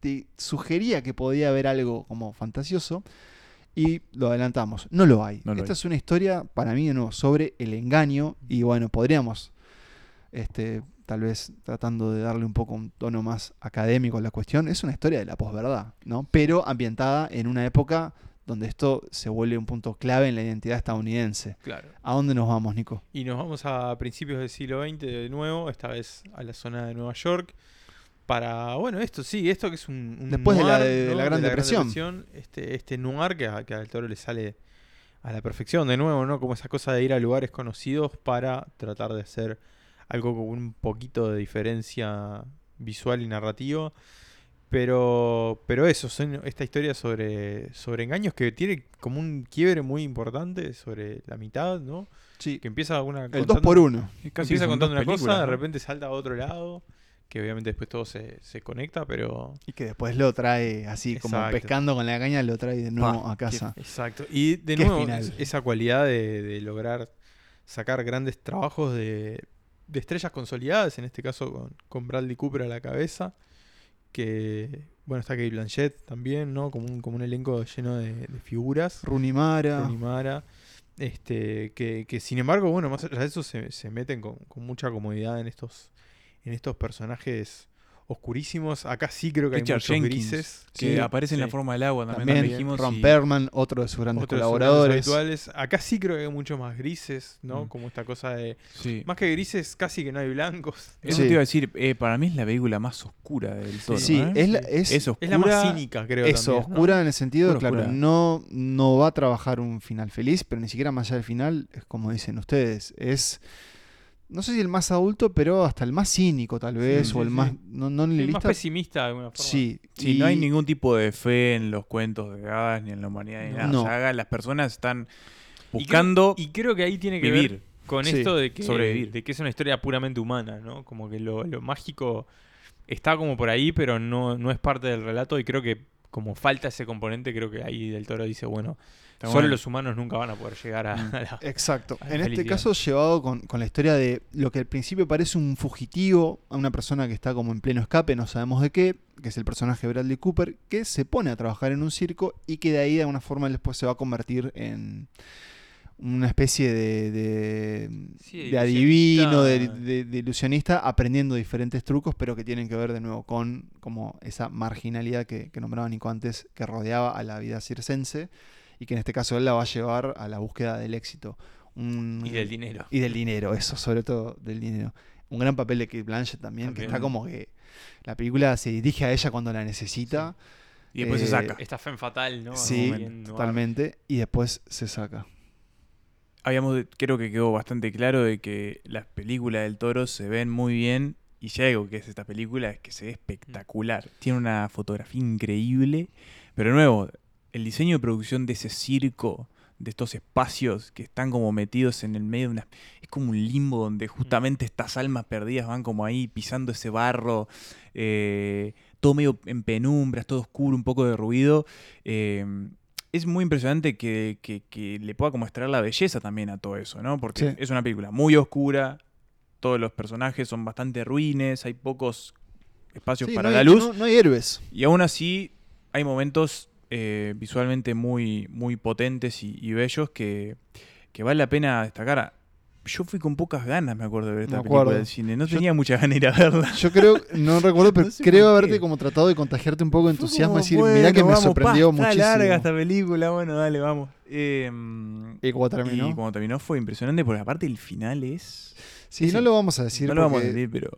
te sugería que podía haber algo como fantasioso. Y lo adelantamos. No lo hay. No lo Esta hay. es una historia, para mí, de nuevo, sobre el engaño. Y bueno, podríamos, este, tal vez tratando de darle un poco un tono más académico a la cuestión, es una historia de la posverdad, ¿no? Pero ambientada en una época donde esto se vuelve un punto clave en la identidad estadounidense. Claro. ¿A dónde nos vamos, Nico? Y nos vamos a principios del siglo XX de nuevo, esta vez a la zona de Nueva York. Para, bueno, esto sí, esto que es un. un Después de la- de ¿no? la Gran Depresión. Depresión, Este, este noir que a, que al toro le sale a la perfección, de nuevo, ¿no? Como esa cosa de ir a lugares conocidos para tratar de hacer algo con un poquito de diferencia visual y narrativa. Pero, pero eso, son esta historia sobre, sobre engaños que tiene como un quiebre muy importante sobre la mitad, ¿no? Sí, Que empieza una el 2 por 1 Casi empieza contando una cosa, de repente salta a otro lado, que obviamente después todo se, se conecta, pero... Y que después lo trae así, como pescando con la caña, lo trae de nuevo a casa. Exacto. Y de nuevo, final. es- esa cualidad de, de lograr sacar grandes trabajos de, de estrellas consolidadas, en este caso con, con Bradley Cooper a la cabeza, que, bueno, está Kate Blanchett también, ¿no? Como un, como un elenco lleno de, de figuras. Rooney Mara. Rooney Mara, este, que, que sin embargo, bueno, más allá de eso se, se meten con, con mucha comodidad en estos, en estos personajes oscurísimos. Acá sí creo que hay muchos Jenkins, grises. que Sí, aparece en la forma del agua también. También dijimos, Ron Perlman, otro de sus grandes sus colaboradores. Acá sí creo que hay muchos más grises, ¿no? Mm. Como esta cosa de... Sí. Más que grises, casi que no hay blancos. Eso Sí. te iba a decir, eh, para mí es la película más oscura del todo. Sí, ¿eh? es, la, es, Es oscura. Es la más cínica, creo. también, ¿no? oscura en el sentido, Oscura, claro, oscura. no, no va a trabajar un final feliz, pero ni siquiera más allá del final, es como dicen ustedes, es, no sé si el más adulto, pero hasta el más cínico tal vez, sí, o el sí. más, no, no Sí, más pesimista de alguna forma. Sí, Sí, y- no hay ningún tipo de fe en los cuentos de gas ni en la humanidad ni nada. No. O sea, haga- las personas están Y creo- buscando Y creo que ahí tiene que vivir. ver con Sí, esto de que, sobrevivir. de que es una historia puramente humana, ¿no? Como que lo, lo mágico está como por ahí, pero no, no es parte del relato y creo que como falta ese componente, creo que ahí del toro dice, bueno, Está solo bueno. los humanos nunca van a poder llegar a, Mm. a la... Exacto. a la En este caso llevado con, con la historia de lo que al principio parece un fugitivo, a una persona que está como en pleno escape, no sabemos de qué, que es el personaje de Bradley Cooper, que se pone a trabajar en un circo y que de ahí de alguna forma después se va a convertir en una especie de, de, Sí, de de adivino, de, ilusionista. de- de ilusionista, aprendiendo diferentes trucos, pero que tienen que ver de nuevo con como esa marginalidad que, que nombraba Nico antes, que rodeaba a la vida circense y que en este caso él la va a llevar a la búsqueda del éxito. Un- Y del dinero. Y del dinero, eso, sobre todo del dinero. Un gran papel de Kate Blanchett también, que está como que la película se dirige a ella cuando la necesita. Y después Eh, se saca. Esta fe fatal, ¿no? sí, bien totalmente. Y después se saca. Habíamos, creo que quedó bastante claro de que las películas del toro se ven muy bien. Y algo que es esta película es que se ve espectacular. Tiene una fotografía increíble. Pero de nuevo, el diseño de producción de ese circo, de estos espacios que están como metidos en el medio de una... Es como un limbo donde justamente estas almas perdidas van como ahí pisando ese barro. eh, todo medio en penumbras, todo oscuro, un poco de ruido. eh, es muy impresionante que, que- que le pueda como extraer la belleza también a todo eso, ¿no? Porque Sí. es una película muy oscura, todos los personajes son bastante ruines, hay pocos espacios Sí, para no la luz. No, no hay héroes. Y aún así, hay momentos eh, visualmente muy, muy potentes y, y bellos que, que vale la pena destacar. Yo fui con pocas ganas, me acuerdo, de ver esta Me película acuerdo. del cine. No Yo- tenía mucha ganas de ir a verla. Yo creo, no recuerdo, pero No sé creo haberte como tratado de contagiarte un poco de entusiasmo y decir, bueno, mirá que me sorprendió pa, está muchísimo. larga esta película, bueno, dale, vamos. Eh, Y cuando terminó. Y cuando terminó fue impresionante porque aparte el final es... Sí, sí, no lo vamos a decir. no lo vamos a decir, pero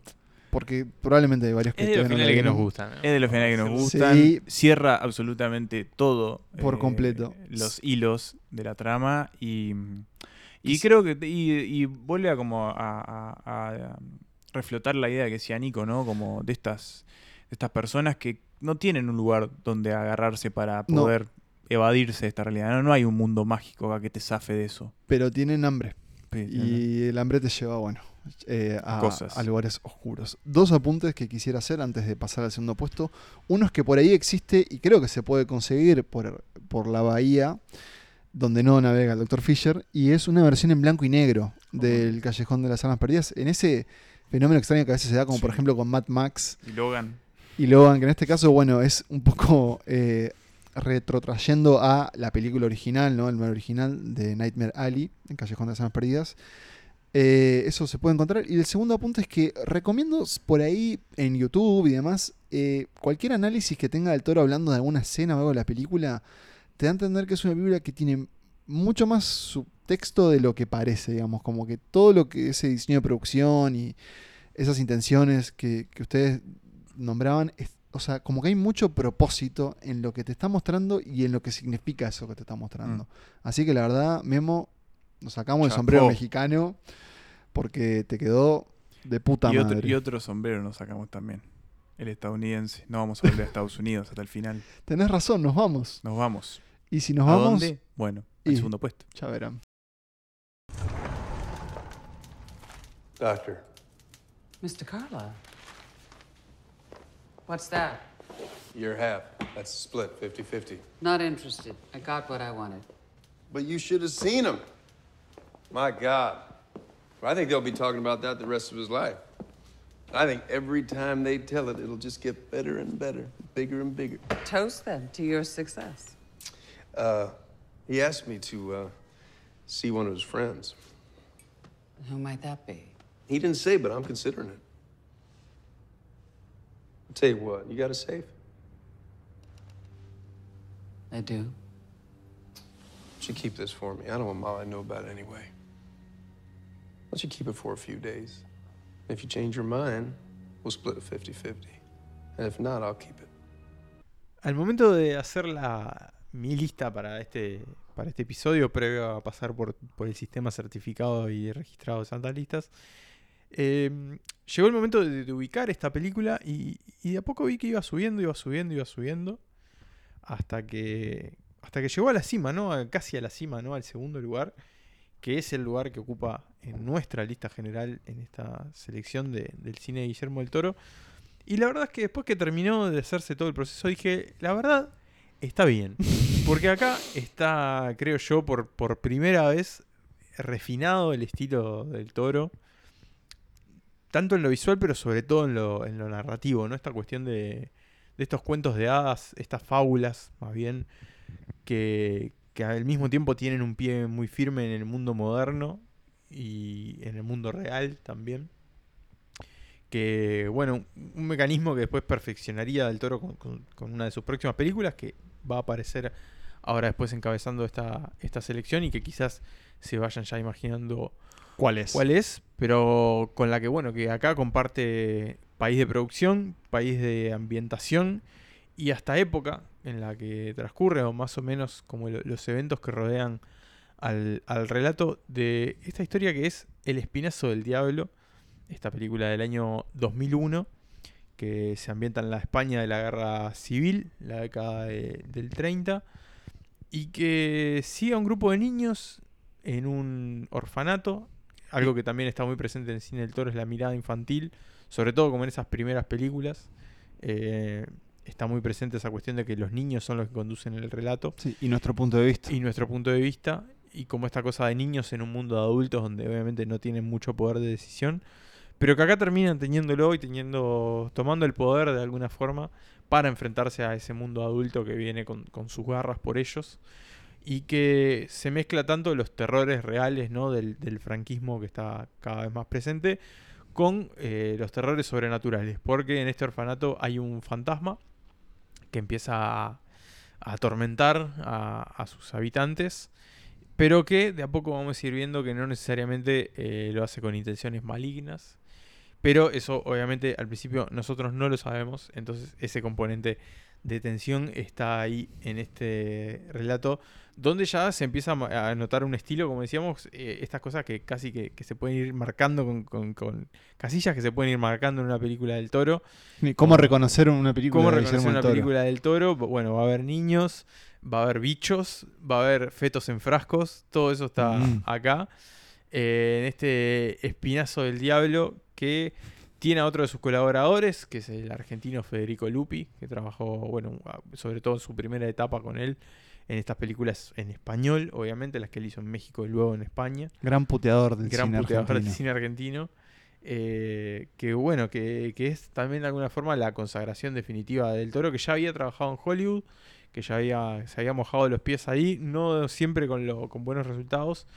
Porque probablemente hay varios que Es de los finales que nos gustan. ¿no? es de los finales que nos gustan. Sí. Cierra absolutamente todo. Por eh, completo. Los hilos de la trama y... Y creo que... Y, y vuelve a como a, a- a- a reflotar la idea que decía Nico, ¿no? Como de estas, de estas personas que no tienen un lugar donde agarrarse para No. poder evadirse de esta realidad. No, no hay un mundo mágico acá que te zafe de eso. Pero tienen hambre. Sí, Y el hambre te lleva, bueno, eh, a, Cosas. a lugares oscuros. Dos apuntes que quisiera hacer antes de pasar al segundo puesto. Uno es que por ahí existe, y creo que se puede conseguir por, por la bahía, donde no navega el Dr. Fisher, y es una versión en blanco y negro del Callejón de las Armas Perdidas. En ese fenómeno extraño que a veces se da, como por ejemplo con Mad Max Y Logan. y Logan, que en este caso, bueno, es un poco eh, retrotrayendo a la película original, ¿no? El mal original de Nightmare Alley, en Callejón de las Almas Perdidas. Eh, eso se puede encontrar. Y el segundo apunte es que recomiendo por ahí en YouTube y demás, eh, cualquier análisis que tenga del toro hablando de alguna escena o algo de la película, te da a entender que es una película que tiene mucho más subtexto de lo que parece, digamos, como que todo lo que ese diseño de producción y esas intenciones que, que ustedes nombraban, es- o sea, como que hay mucho propósito en lo que te está mostrando y en lo que significa eso que te está mostrando. Así que la verdad, Memo, nos sacamos el sombrero mexicano porque te quedó de puta Y otro, madre. y otro sombrero nos sacamos también. El estadounidense. No vamos a volver a Estados Unidos hasta el final. Tenés razón, nos vamos. Nos vamos. Y si nos ¿A vamos, dónde? Bueno, al Y- segundo puesto. ya verán. Doctor, Mr. Carlisle. What's that? your half. That's split 50 50. Not interested. I got what I wanted. But you should have seen him. My God. I think they'll be talking about that the rest of his life. I think every time they tell it, it'll just get better and better, bigger and bigger. Toast them to your success. Uh, he asked me to uh, see one of his friends. Who might that be? He didn't say, but I'm considering it. I'll tell you what, you got a safe? I do. You should keep this for me. I don't want Molly to know about it anyway. Why don't you keep it for a few days? If you change your mind, we'll split it 50 50. And if not, I'll keep it. Al momento de hacer la, mi lista para este, para este episodio, previo a pasar por, por el sistema certificado y registrado de Santas Listas, eh, llegó el momento de, de ubicar esta película y, y de a poco vi que iba subiendo, iba subiendo, iba subiendo, hasta que, hasta que llegó a la cima, ¿no? Casi a la cima, ¿no? Al segundo lugar, que es el lugar que ocupa en nuestra lista general en esta selección de- del cine de Guillermo del Toro. Y la verdad es que después que terminó de hacerse todo el proceso, dije, la verdad, está bien. Porque acá está, creo yo, por, por primera vez refinado el estilo del toro. Tanto en lo visual, pero sobre todo en lo, en lo narrativo, ¿no? Esta cuestión de, de estos cuentos de hadas, estas fábulas, más bien, que, que al mismo tiempo tienen un pie muy firme en el mundo moderno y en el mundo real también que, bueno, un mecanismo que después perfeccionaría del toro con, con- con una de sus próximas películas, que va a aparecer ahora después encabezando esta, esta selección y que quizás se vayan ya imaginando ¿Cuál es? cuál es, pero con la que, bueno, que acá comparte país de producción, país de ambientación y hasta época en la que transcurre, o más o menos como lo- los eventos que rodean al, al relato de esta historia que es El Espinazo del Diablo, esta película del año 2001, que se ambienta en la España de la Guerra Civil, la década de- del 30, y que sigue a un grupo de niños en un orfanato. Algo que también está muy presente en el cine del toro es la mirada infantil, sobre todo como en esas primeras películas. Eh, está muy presente esa cuestión de que los niños son los que conducen el relato Sí, y nuestro punto de vista. y nuestro punto de vista y como esta cosa de niños en un mundo de adultos donde obviamente no tienen mucho poder de decisión pero que acá terminan teniéndolo y teniendo, tomando el poder de alguna forma para enfrentarse a ese mundo adulto que viene con, sus garras por ellos. Y que se mezcla tanto los terrores reales ¿no? del, franquismo que está cada vez más presente con eh, los terrores sobrenaturales, porque en este orfanato hay un fantasma que empieza a, atormentar a, a sus habitantes, pero que de a poco vamos a ir viendo que no necesariamente eh, lo hace con intenciones malignas, pero eso obviamente al principio nosotros no lo sabemos, entonces ese componente de tensión está ahí en este relato, donde ya se empieza a notar un estilo, como decíamos, eh, estas cosas que casi que, que se pueden ir marcando con, con- con casillas que se pueden ir marcando en una película del toro. ¿Cómo reconocer una película ¿Cómo de reconocer una Toro? película del toro? Bu- Bueno, va a haber niños, va a haber bichos, va a haber fetos en frascos, todo eso está Mm. acá. eh, en este espinazo del diablo que tiene a otro de sus colaboradores, que es el argentino Federico Lupi, que trabajó, bueno, sobre todo en su primera etapa con él en estas películas en español, obviamente, las que él hizo en México y luego en España Gran puteador del gran cine puteador del argentino. cine argentino. eh, que bueno, que, que es también de alguna forma la consagración definitiva del toro, que ya había trabajado en Hollywood, que ya había, se había mojado los pies ahí, no siempre con, lo, con buenos resultados,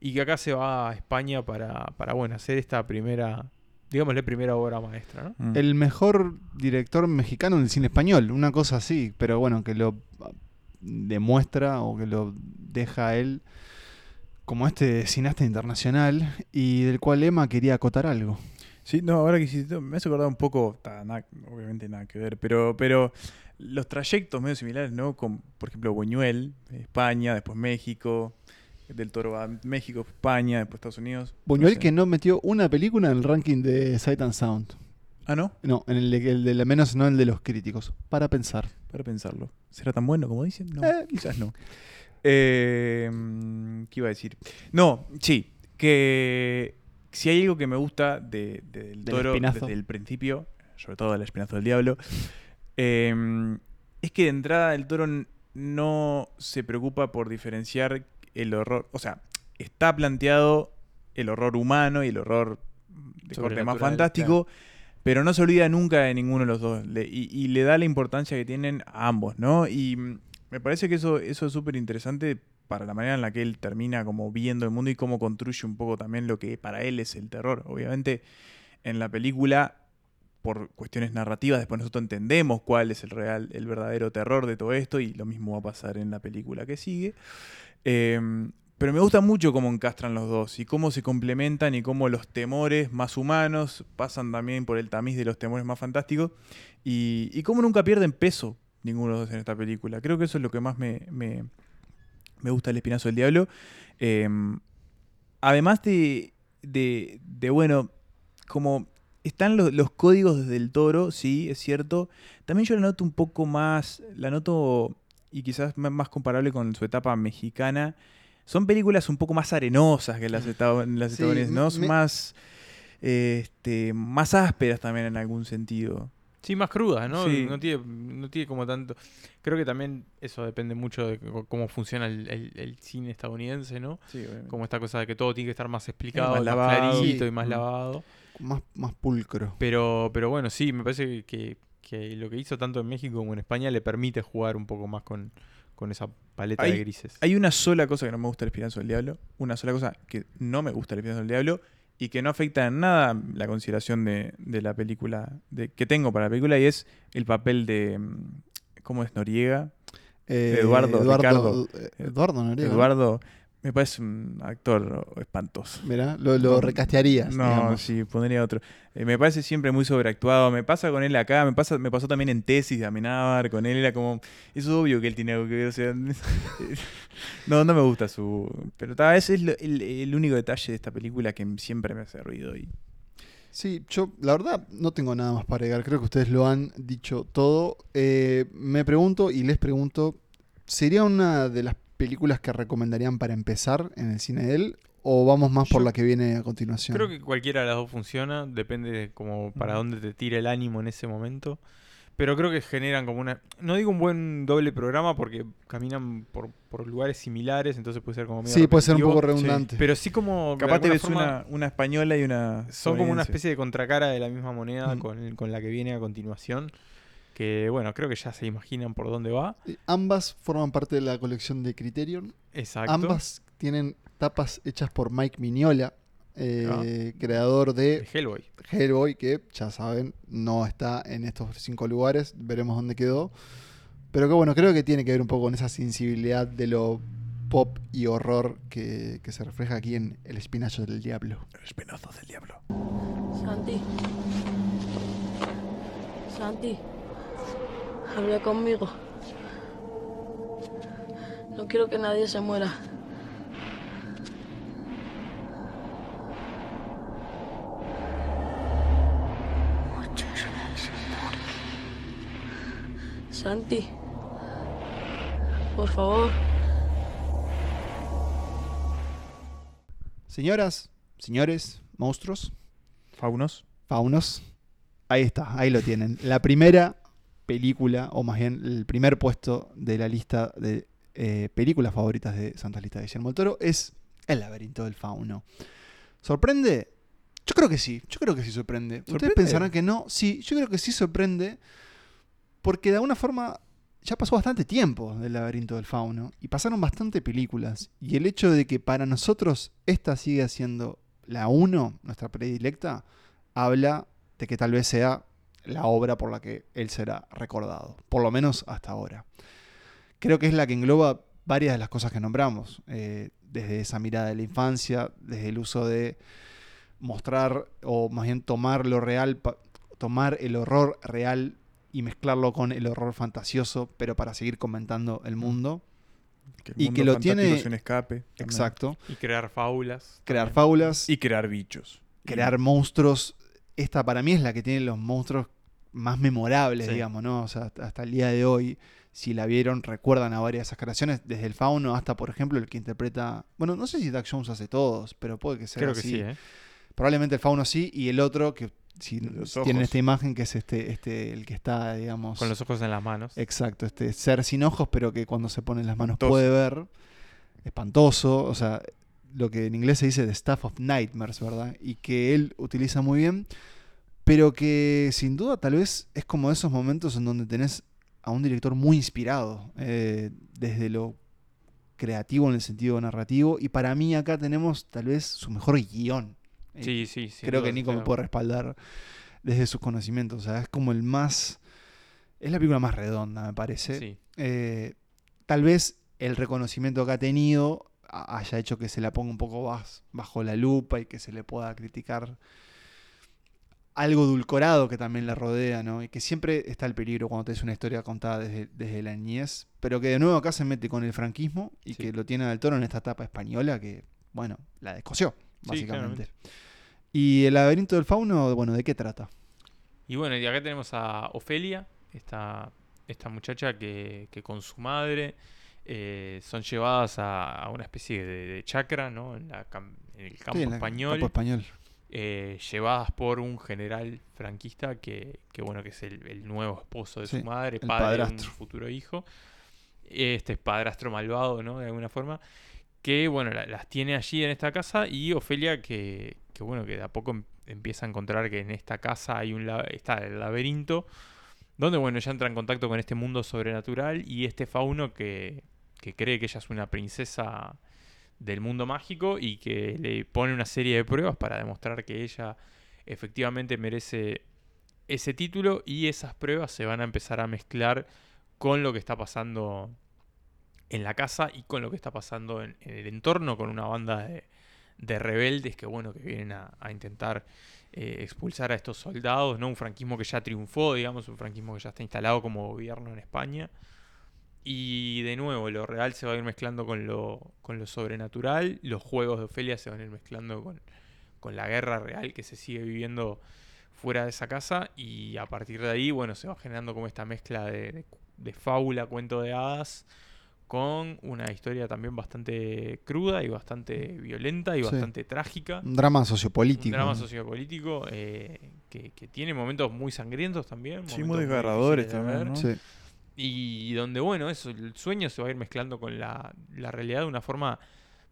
y que acá se va a España para, para bueno, hacer esta primera, digámosle, primera obra maestra, ¿no? Mm. El mejor director mexicano del cine español, una cosa así, pero bueno, que lo demuestra o que lo deja a él como este cineasta internacional y del cual Emma quería acotar algo. Sí, no, ahora que hiciste, me has acordado un poco, ta, obviamente nada que ver, pero, pero los trayectos medio similares, ¿no? Con, por ejemplo, Buñuel, España, después México, del Toro a México, España, después Estados Unidos. Buñuel sé. que no metió una película en el ranking de Sight and Sound. Ah, ¿no? No, en el de, el de la menos no el de los críticos. Para pensar. Para pensarlo. ¿Será tan bueno como dicen? No, Eh. quizás no. Eh, mm, ¿Qué iba a decir? No, sí, que si hay algo que me gusta de, de Del Del Toro espinazo. desde el principio, sobre todo el espinazo del diablo, eh, es que de entrada el Toro no se preocupa por diferenciar el horror, o sea, está planteado el horror humano y el horror de corte más fantástico, pero no se olvida nunca de ninguno de los dos le- y, y le da la importancia que tienen a ambos, ¿no? Y mm, me parece que eso, eso es súper interesante para la manera en la que él termina como viendo el mundo y cómo construye un poco también lo que para él es el terror. Obviamente en la película, por cuestiones narrativas, después nosotros entendemos cuál es el real, el verdadero terror de todo esto y lo mismo va a pasar en la película que sigue. Eh, pero me gusta mucho cómo encastran los dos y cómo se complementan y cómo los temores más humanos pasan también por el tamiz de los temores más fantásticos y, cómo nunca pierden peso ninguno de los dos en esta película. Creo que eso es lo que más me, me, me gusta del Espinazo del Diablo. Eh, además de, de, de, bueno, como están los, los códigos del toro, sí, es cierto. También yo la noto un poco más, la noto y quizás más comparable con su etapa mexicana. Son películas un poco más arenosas que las, estado- las Sí, estadounidenses, ¿no? Son me- más, este, más ásperas también en algún sentido. Sí, más crudas, ¿no? Sí. No, tiene, no tiene como tanto... Creo que también eso depende mucho de cómo funciona el, el- el cine estadounidense, ¿no? Sí, obviamente. Como esta cosa de que todo tiene que estar más explicado, más más, lavado. clarito Sí. y más Mm. lavado. Más, más pulcro. Pero, pero bueno, sí, me parece que, que lo que hizo tanto en México como en España le permite jugar un poco más con, con esa paleta Hay- de grises. Hay una sola cosa que no me gusta del Espinazo del Diablo, una sola cosa que no me gusta del Espinazo del Diablo y que no afecta en nada la consideración de, de la película, de, que tengo para la película, y es el papel de. mm, ¿Cómo es Noriega? Eh, Eduardo, Eduardo, eh, Eduardo Noriega. Eduardo. Me parece un actor espantoso. Mirá, lo, lo recastearías. No, digamos. sí, pondría otro. Eh, me parece siempre muy sobreactuado. Me pasa con él acá, me pasa, me pasó también en tesis de Amenábar, con él era como. Es obvio que él tiene algo que ver. O sea, no, no me gusta su. Pero tal vez es lo- el, el único detalle de esta película que siempre me hace ruido. Y, Sí, yo la verdad no tengo nada más para agregar. Creo que ustedes lo han dicho todo. Eh, me pregunto y les pregunto, ¿sería una de las películas que recomendarían para empezar en el cine de él? ¿O vamos más por Yo la que viene a continuación? Creo que cualquiera de las dos funciona, depende de como para dónde te tire el ánimo en ese momento. Pero creo que generan como una. No digo un buen doble programa porque caminan por, por lugares similares, entonces puede ser como medio Sí, puede ser un poco redundante. Pero sí como. Capaz te ves forma, una, una española y una. Son como una especie de contracara de la misma moneda Mm. con, con la que viene a continuación. Que bueno, creo que ya se imaginan por dónde va. Ambas forman parte de la colección de Criterion. Exacto. Ambas tienen tapas hechas por Mike Mignola, eh, Ah. creador de de Hellboy. Hellboy, que ya saben, no está en estos cinco lugares. Veremos dónde quedó. Pero que bueno, creo que tiene que ver un poco con esa sensibilidad de lo pop y horror que, que se refleja aquí en El Espinazo del Diablo. El espinazo del diablo. Santi. Santi. Habla conmigo. No quiero que nadie se muera. Santi. Por favor. Señoras, señores, monstruos, Faunos. faunos. Ahí está, ahí lo tienen. La primera película, o más bien el primer puesto de la lista de eh, películas favoritas de Santa Lista de Guillermo del Toro es El laberinto del fauno. ¿Sorprende? Yo creo que sí, yo creo que sí sorprende. Ustedes ¿Sorprende? pensarán que no. Sí, yo creo que sí sorprende porque de alguna forma ya pasó bastante tiempo del laberinto del fauno y pasaron bastante películas. Y el hecho de que para nosotros esta siga siendo la 1, nuestra predilecta, habla de que tal vez sea la obra por la que él será recordado, por lo menos hasta ahora. Creo que es la que engloba varias de las cosas que nombramos, eh, desde esa mirada de la infancia, desde el uso de mostrar o más bien tomar lo real, tomar el horror real y mezclarlo con el horror fantasioso, pero para seguir comentando el mundo. el Y mundo que lo tiene- escape. también. Exacto. Y crear fábulas. Crear también. fábulas, Y crear bichos. crear monstruos. Esta para mí es la que tiene los monstruos más memorables, Sí. digamos, ¿no? O sea, hasta, el día de hoy, si la vieron, recuerdan a varias de esas creaciones, desde el fauno hasta, por ejemplo, el que interpreta. Bueno, no sé si Doug Jones hace todos, pero puede que sea Creo que así. sí, ¿eh? Probablemente el fauno sí, y el otro, que si tienen esta imagen, que es este, este, el que está, digamos. Con los ojos en las manos. Exacto, este ser sin ojos, pero que cuando se pone en las manos Espantoso. puede ver. Espantoso, o sea, lo que en inglés se dice The Staff of Nightmares, ¿verdad? Y que él utiliza muy bien, pero que sin duda tal vez es como esos momentos en donde tenés a un director muy inspirado, eh, desde lo creativo en el sentido narrativo, y para mí acá tenemos tal vez su mejor guion. Eh, Sí, sí, sí. Creo que Nico me puede respaldar desde sus conocimientos, o sea, es como el más... Es la película más redonda, me parece. Sí. Eh, tal vez el reconocimiento que ha tenido haya hecho que se la ponga un poco más bajo la lupa y que se le pueda criticar algo dulcorado que también la rodea, ¿no? Y que siempre está el peligro cuando tenés una historia contada desde, desde la niñez, pero que de nuevo acá se mete con el franquismo y Sí. que lo tiene del toro en esta etapa española que, bueno, la descoció, básicamente. y el laberinto del fauno, bueno, ¿de qué trata? Y bueno, y acá tenemos a Ofelia, esta, esta muchacha que, que con su madre eh, son llevadas a, a una especie de, de chacra, ¿no? En, la cam- en el campo Sí, en la- español. campo español. eh, llevadas por un general franquista que, que, bueno, que es el, el nuevo esposo de Sí, su madre, padre de un futuro hijo. Este padrastro malvado, ¿no? De alguna forma. Que, bueno, la- las tiene allí en esta casa y Ofelia que, que, bueno, que de a poco em- empieza a encontrar que en esta casa hay un está el laberinto donde, bueno, ella entra en contacto con este mundo sobrenatural y este fauno que, que cree que ella es una princesa del mundo mágico y que le pone una serie de pruebas para demostrar que ella efectivamente merece ese título y esas pruebas se van a empezar a mezclar con lo que está pasando en la casa y con lo que está pasando en, el entorno con una banda de, de rebeldes que bueno que vienen a, a intentar eh, expulsar a estos soldados, ¿no? Un franquismo que ya triunfó, digamos, un franquismo que ya está instalado como gobierno en España. Y de nuevo, lo real se va a ir mezclando con lo, con lo sobrenatural. Los juegos de Ofelia se van a ir mezclando con, con la guerra real que se sigue viviendo fuera de esa casa. Y a partir de ahí, bueno, se va generando como esta mezcla de, de- de fábula, cuento de hadas, con una historia también bastante cruda y bastante violenta y Sí. bastante trágica. Un drama sociopolítico. Un drama sociopolítico eh, que, que tiene momentos muy sangrientos también. Sí, momentos muy desgarradores de también. ¿no? Sí. Y donde, bueno, eso, el sueño se va a ir mezclando con la, la realidad de una forma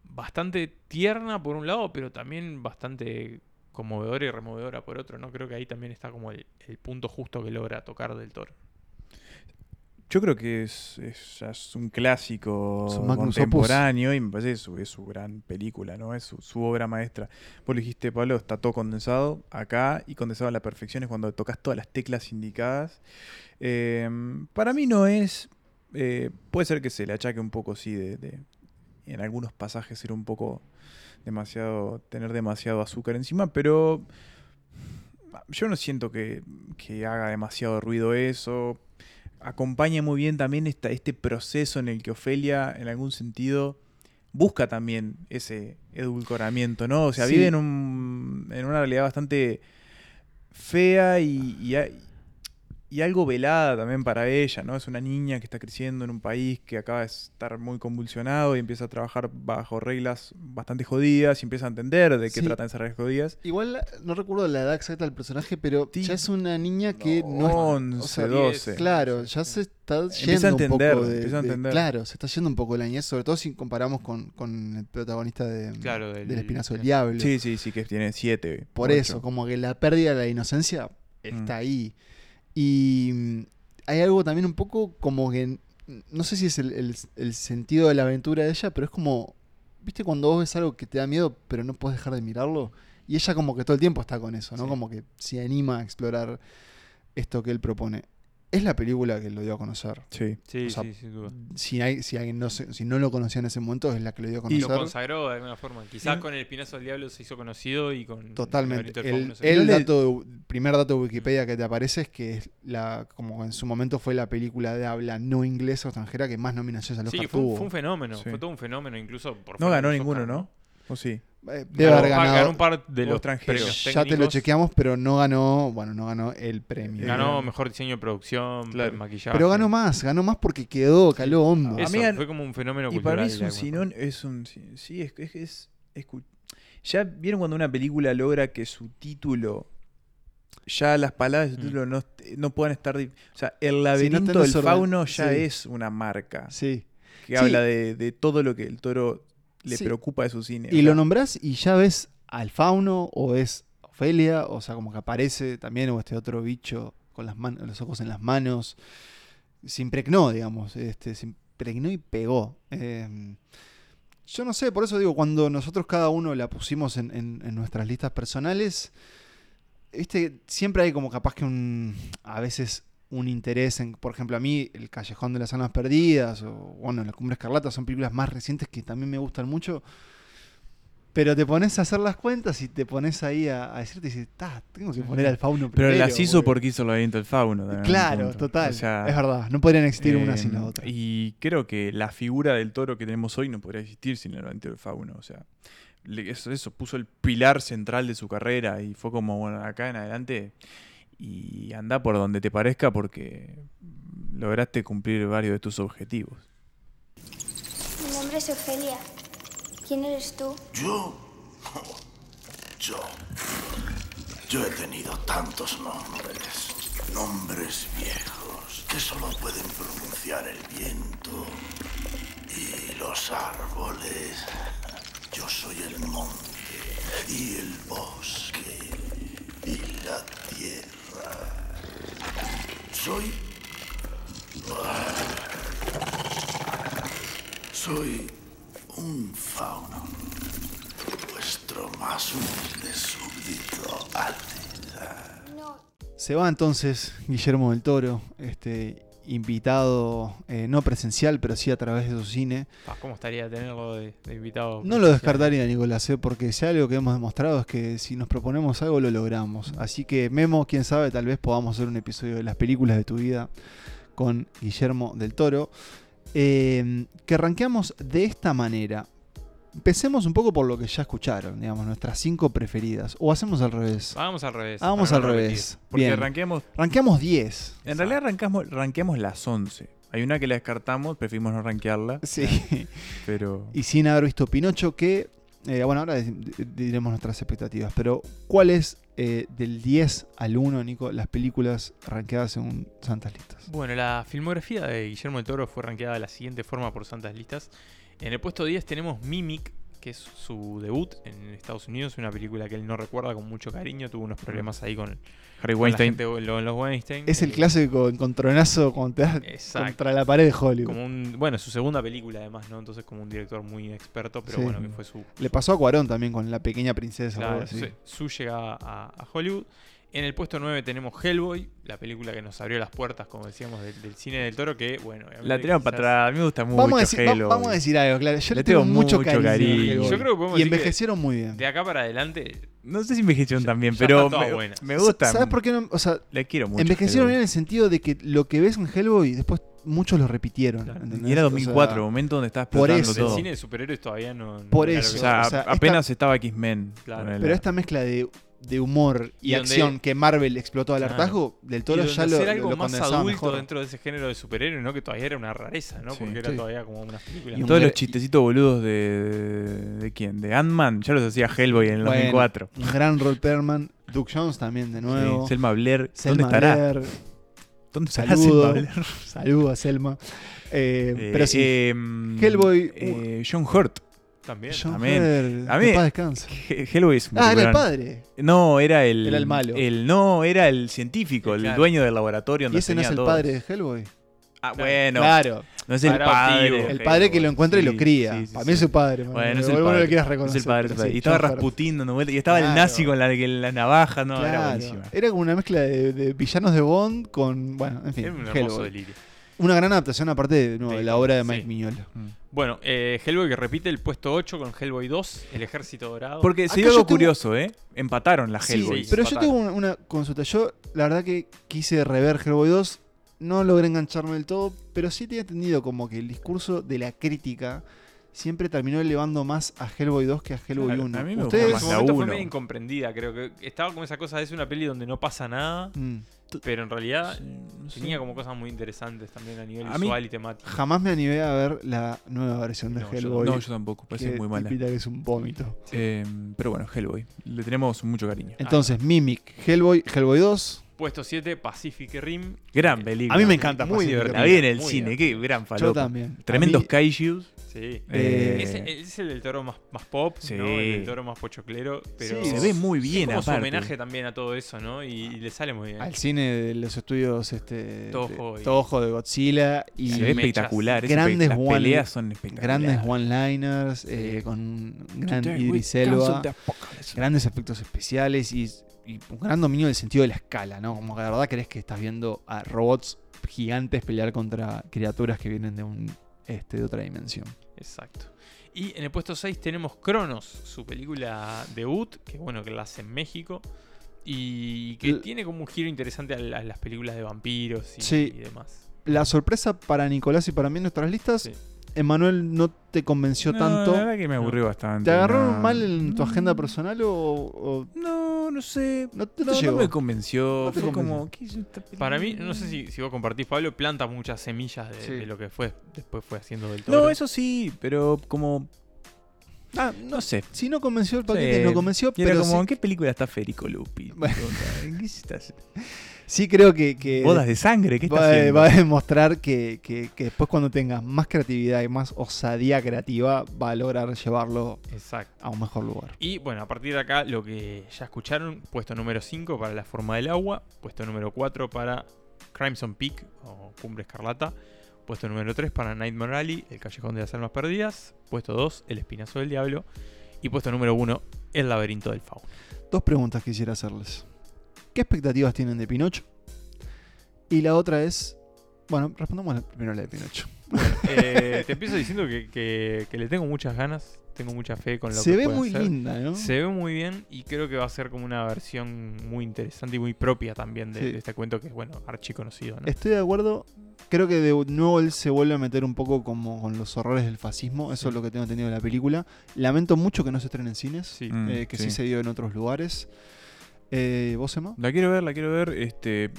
bastante tierna por un lado, pero también bastante conmovedora y removedora por otro, ¿no? Creo que ahí también está como el, el punto justo que logra tocar del toro. Yo creo que es, es- un clásico Es un magnum opus. contemporáneo y me parece que es su, es su gran película, ¿no? Es su, su obra maestra. Vos lo dijiste, Pablo, está todo condensado acá y condensado a la perfección es cuando tocas todas las teclas indicadas. Eh, para mí no es... eh, puede ser que se le achaque un poco, sí, de, de- en algunos pasajes ser un poco demasiado... tener demasiado azúcar encima, pero... Yo no siento que, que haga demasiado ruido eso acompaña muy bien también esta, este proceso en el que Ofelia, en algún sentido, busca también ese edulcoramiento, ¿no? O sea, Sí. vive en, un, en una realidad bastante fea y, y, y algo velada también para ella, ¿no? Es una niña que está creciendo en un país que acaba de estar muy convulsionado y empieza a trabajar bajo reglas bastante jodidas y empieza a entender de qué Sí. tratan esas reglas jodidas. Igual no recuerdo la edad exacta del personaje, pero Sí. ya es una niña que no, es- 11, o sea, 12. Claro, ya se está yendo Empieza a entender, un poco de, empieza a de- entender. Claro, se está yendo un poco la niñez, sobre todo si comparamos con, con el protagonista de, Claro, del- del Espinazo del Diablo. Sí, sí, sí, que tiene 7. Por eso, como que la pérdida de la inocencia está Mm. ahí. Y mm, hay algo también un poco como que, no sé si es el, el- el sentido de la aventura de ella, pero es como, ¿viste cuando vos ves algo que te da miedo, pero no puedes dejar de mirarlo? Y ella como que todo el tiempo está con eso, ¿no? Sí. Como que se anima a explorar esto que él propone. Es la película que lo dio a conocer. Sí. Sí, O sea, sí, sin duda. Si, hay, si alguien no, se- si no lo conocía en ese momento, es la que lo dio a Y lo conocer. consagró de alguna forma. Quizás con el Espinazo del Diablo se hizo conocido y con. Totalmente. El, el hizo- dato, primer dato de Wikipedia que te aparece es que es la, como en su momento fue la película de habla no inglesa o extranjera que más nominaciones al Oscar Sí, fue tuvo. fue un fenómeno. Sí. Fue todo un fenómeno, incluso por No ganó ninguno, Oscar, ¿no? ¿O sí? Eh, debe haber Ganó- ganado. un par de los extranjeros. premios ya te lo chequeamos, pero no ganó, bueno, no ganó el premio. Ganó mejor diseño de producción, Claro. maquillaje. pero ganó más, ganó más porque quedó, caló hondo. Eso, fue como un fenómeno Y cultural. para mí es un sinón, es un sí, es, es, es- ya vieron cuando una película logra que su título ya las palabras de su Mm. título no, no puedan estar o sea el laberinto del fauno ya sí. es una marca Sí. que Sí. habla de, de todo lo que el toro le Sí. preocupa de su cine Y lo nombrás y ya ves al fauno o es Ofelia, o sea, como que aparece también, o este otro bicho con las los ojos en las manos. Se impregnó, digamos, este, se impregnó y pegó. Eh, yo no sé, por eso digo, cuando nosotros cada uno la pusimos en, en- en nuestras listas personales, viste, siempre hay como capaz que un, a veces un interés en, por ejemplo, a mí, El Callejón de las Almas Perdidas, o bueno, La Cumbre Escarlata, son películas más recientes que también me gustan mucho. Pero te pones a hacer las cuentas y te pones ahí a, a decirte, dices, "Ta, tengo que poner al fauno pero primero. las hizo porque-". porque hizo el laberinto del fauno también, Claro, total. O sea, es verdad, no podrían existir una sin la Eh, otra. Y creo que la figura del toro que tenemos hoy no podría existir sin el laberinto del fauno. O sea, eso puso el pilar central de su carrera y fue como, bueno, acá en adelante y anda por donde te parezca porque lograste cumplir varios de tus objetivos. Mi nombre es Ofelia. ¿Quién eres tú? ¿Yo? Yo. Yo he tenido tantos nombres. Nombres viejos que solo pueden pronunciar el viento y los árboles. Yo soy el monte y el bosque y la tierra. Soy... Soy un fauno. Vuestro más humilde súbdito, Alteza. No. Se va entonces Guillermo del Toro, este invitado eh, no presencial, pero sí a través de su cine. Ah, ¿Cómo estaría tenerlo de, de invitado? No lo descartaría, Nicolás, eh, porque si algo que hemos demostrado es que si nos proponemos algo lo logramos. Así que Memo, quién sabe, tal vez podamos hacer un episodio de las películas de tu vida con Guillermo del Toro. Eh, que arranqueamos de esta manera. Empecemos un poco por lo que ya escucharon, digamos, nuestras cinco preferidas. O hacemos al revés. Vamos al revés. Vamos al revés. Porque Bien. arranquemos, Ranqueamos 10. en realidad arrancamos, ranqueamos las 11. Hay una que la descartamos, preferimos no rankearla, Sí. pero... y sin haber visto Pinocho, que eh, bueno, ahora di- di- diremos nuestras expectativas, pero ¿cuál es eh, del 10 al 1, Nico, las películas rankeadas según Santas Listas? Bueno, la filmografía de Guillermo del Toro fue rankeada de la siguiente forma por Santas Listas. En el puesto 10 tenemos Mimic, que es su debut en Estados Unidos, una película que él no recuerda con mucho cariño, tuvo unos problemas ahí con, Harry con la Weinstein. gente, lo- los Weinstein. Es el clásico encontronazo cuando te das Exacto. contra la pared de Hollywood. Como un, bueno, su segunda película además, ¿no? Entonces como un director muy experto, pero Sí. bueno, que fue su... Le pasó a Cuarón también con La Pequeña Princesa. Claro, así. su, su llegada a, a Hollywood. En el puesto 9 tenemos Hellboy, la película que nos abrió las puertas, como decíamos, del, del cine del toro, que bueno... La tiramos quizás- para atrás. A mí me gusta mucho. Vamos a, decir, Hellboy. vamos a decir algo, claro. Yo le, tengo tengo mucho, cariño. a cariño. Hellboy. Yo creo que podemos y decir que envejecieron muy bien. De acá para adelante, No sé si envejecieron también, ya pero me, me gusta. ¿Sabes por qué no? O sea, Le quiero mucho. envejecieron bien en el sentido de que lo que ves en Hellboy después muchos lo repitieron. Y era O 2004, sea, momento donde estaba por eso. el cine de superhéroes todavía no... no Por eso, O sea, o sea, apenas estaba X-Men. Claro. pero esta mezcla de, de humor y, Y donde- acción que Marvel explotó al Claro. hartazgo, del Toro donde ya lo, hacer algo lo más adulto mejor. dentro de ese género de superhéroes, ¿no? Que todavía era una rareza, ¿no? Sí. Porque era todavía como unas películas. Y un Todos los chistecitos boludos de. ¿De quién? De Ant-Man. Ya los hacía Hellboy en el Bueno, 2004. Un gran Roll Perman. Duke Jones también de nuevo. Sí, Selma Blair. Selma ¿Dónde estará? Blair. ¿Dónde estará Saludo. Selma Blair? Saludo a Selma. Eh, Eh, pero sí, eh, Hellboy, eh, John Hurt. También. John también. Hurt, A mí- paz Hellboy un Ah, era el padre. No, era el. Era el malo. no, era el científico, el Claro. dueño del laboratorio. ¿Y Donde ese no es tenía el padre de Hellboy? Ah, bueno. Claro. No es el Padre El padre que lo encuentra y lo cría. sí, sí, Para sí. mí es su padre. man. Bueno, es el padre. lo quieras Es reconocer. el padre, es el pero padre. sí, Y estaba. Rasputín dando vueltas. Y estaba el nazi con la, la navaja. No, era buenísima. Era como una mezcla de, de villanos de Bond con. Bueno, en fin. Era un hermoso Hellboy. delirio. Una gran adaptación, aparte de, nuevo, de la obra de Mike Sí. Mignola. Bueno, eh, Hellboy que repite el puesto 8 con Hellboy 2, El Ejército Dorado. Porque se dio algo tengo- curioso, ¿eh? Empataron la Sí, Hellboy. pero yo tengo una, una consulta. Yo, la verdad que quise rever Hellboy 2. No logré engancharme del todo, pero sí tenía entendido como que el discurso de la crítica siempre terminó elevando más a Hellboy 2 que a Hellboy Claro, 1. a mí me Ustedes, en la momento fue medio incomprendida, creo que estaba como esa cosa, es una peli donde no pasa nada, Mm. Pero en realidad No sé. tenía como cosas muy interesantes también a nivel A mí- visual y temático. jamás me animé a ver la nueva versión de No, yo Hellboy. No, yo tampoco. Parece que muy mala. que es un vómito. Eh, pero bueno, Hellboy. Le tenemos mucho cariño. Entonces, Mimic, Hellboy, Hellboy 2. Puesto 7, Pacific Rim. Gran película. A mí me encanta Muy divertida. La vi en el Muy cine. Qué gran Yo falopa. también. Tremendos mí- kaijus. Sí. Eh, Ese- es el del toro más, más pop, Sí. ¿no? El del toro más pochoclero, pero Sí, Se ve muy bien, es como su aparte. homenaje también a todo eso, ¿no? Y, y le sale muy bien. al cine de los estudios este, Toho de, y- Toho de Godzilla y Se ve mechas. espectacular. Grandes las one- peleas son espectaculares. grandes one-liners eh, con un gran Idris Elba, grandes efectos especiales y, y un gran dominio del sentido de la escala, ¿no? Como que de verdad crees que estás viendo a robots gigantes pelear contra criaturas que vienen de un este de otra dimensión. Exacto. Y en el puesto 6 tenemos Cronos, su película debut, que bueno, que la hace en México. Y que L- tiene como un giro interesante a, la- a las películas de vampiros y, Sí. y demás. La sorpresa para Nicolás y para mí en nuestras listas, Sí. Emanuel no te convenció No, tanto. La verdad que me aburrió bastante. ¿Te agarró no. mal en tu Mm, agenda personal o, o No, no sé. no, te No, no llegó? me convenció. No te Fue convenció. como. ¿qué es esta película? Para mí, no sé si, si vos compartís, Pablo, planta muchas semillas de, Sí. de lo que fue después fue haciendo del toro. No, eso sí, pero como. Ah, No sé. Si no convenció el paquete, Sí. no convenció, Y era pero como, sí, ¿en qué película está Federico Lupi? Bueno. ¿En qué estás? sí creo que, que ¿Bodas de sangre? ¿Qué está va, haciendo? va a demostrar que, que- que después cuando tengas más creatividad y más osadía creativa, va a lograr llevarlo Exacto. a un mejor lugar. Y bueno, a partir de acá, lo que ya escucharon, puesto número 5 para La Forma del Agua, puesto número 4 para Crimson Peak o Cumbre Escarlata, puesto número 3 para Nightmare Alley, El Callejón de las Almas Perdidas, puesto 2, El Espinazo del Diablo, y puesto número 1, El Laberinto del Fauno. Dos preguntas quisiera hacerles. ¿Qué expectativas tienen de Pinocho? Y la otra es. Bueno, respondamos la- primero la de Pinocho. Eh, te empiezo diciendo que, que- que le tengo muchas ganas, tengo mucha fe con lo Se que ve puede muy hacer. linda, ¿no? Se ve muy bien y creo que va a ser como una versión muy interesante y muy propia también de, Sí. de este cuento que es, bueno, archiconocido, ¿no? Estoy de acuerdo. Creo que de nuevo él se vuelve a meter un poco como con los horrores del fascismo. Eso Sí. es lo que tengo entendido de la película. Lamento mucho que no se estrene en cines. Sí. Mm, eh, que sí. sí. se dio en otros lugares. Eh, ¿Vos, Emma? La quiero ver, la quiero ver. Este,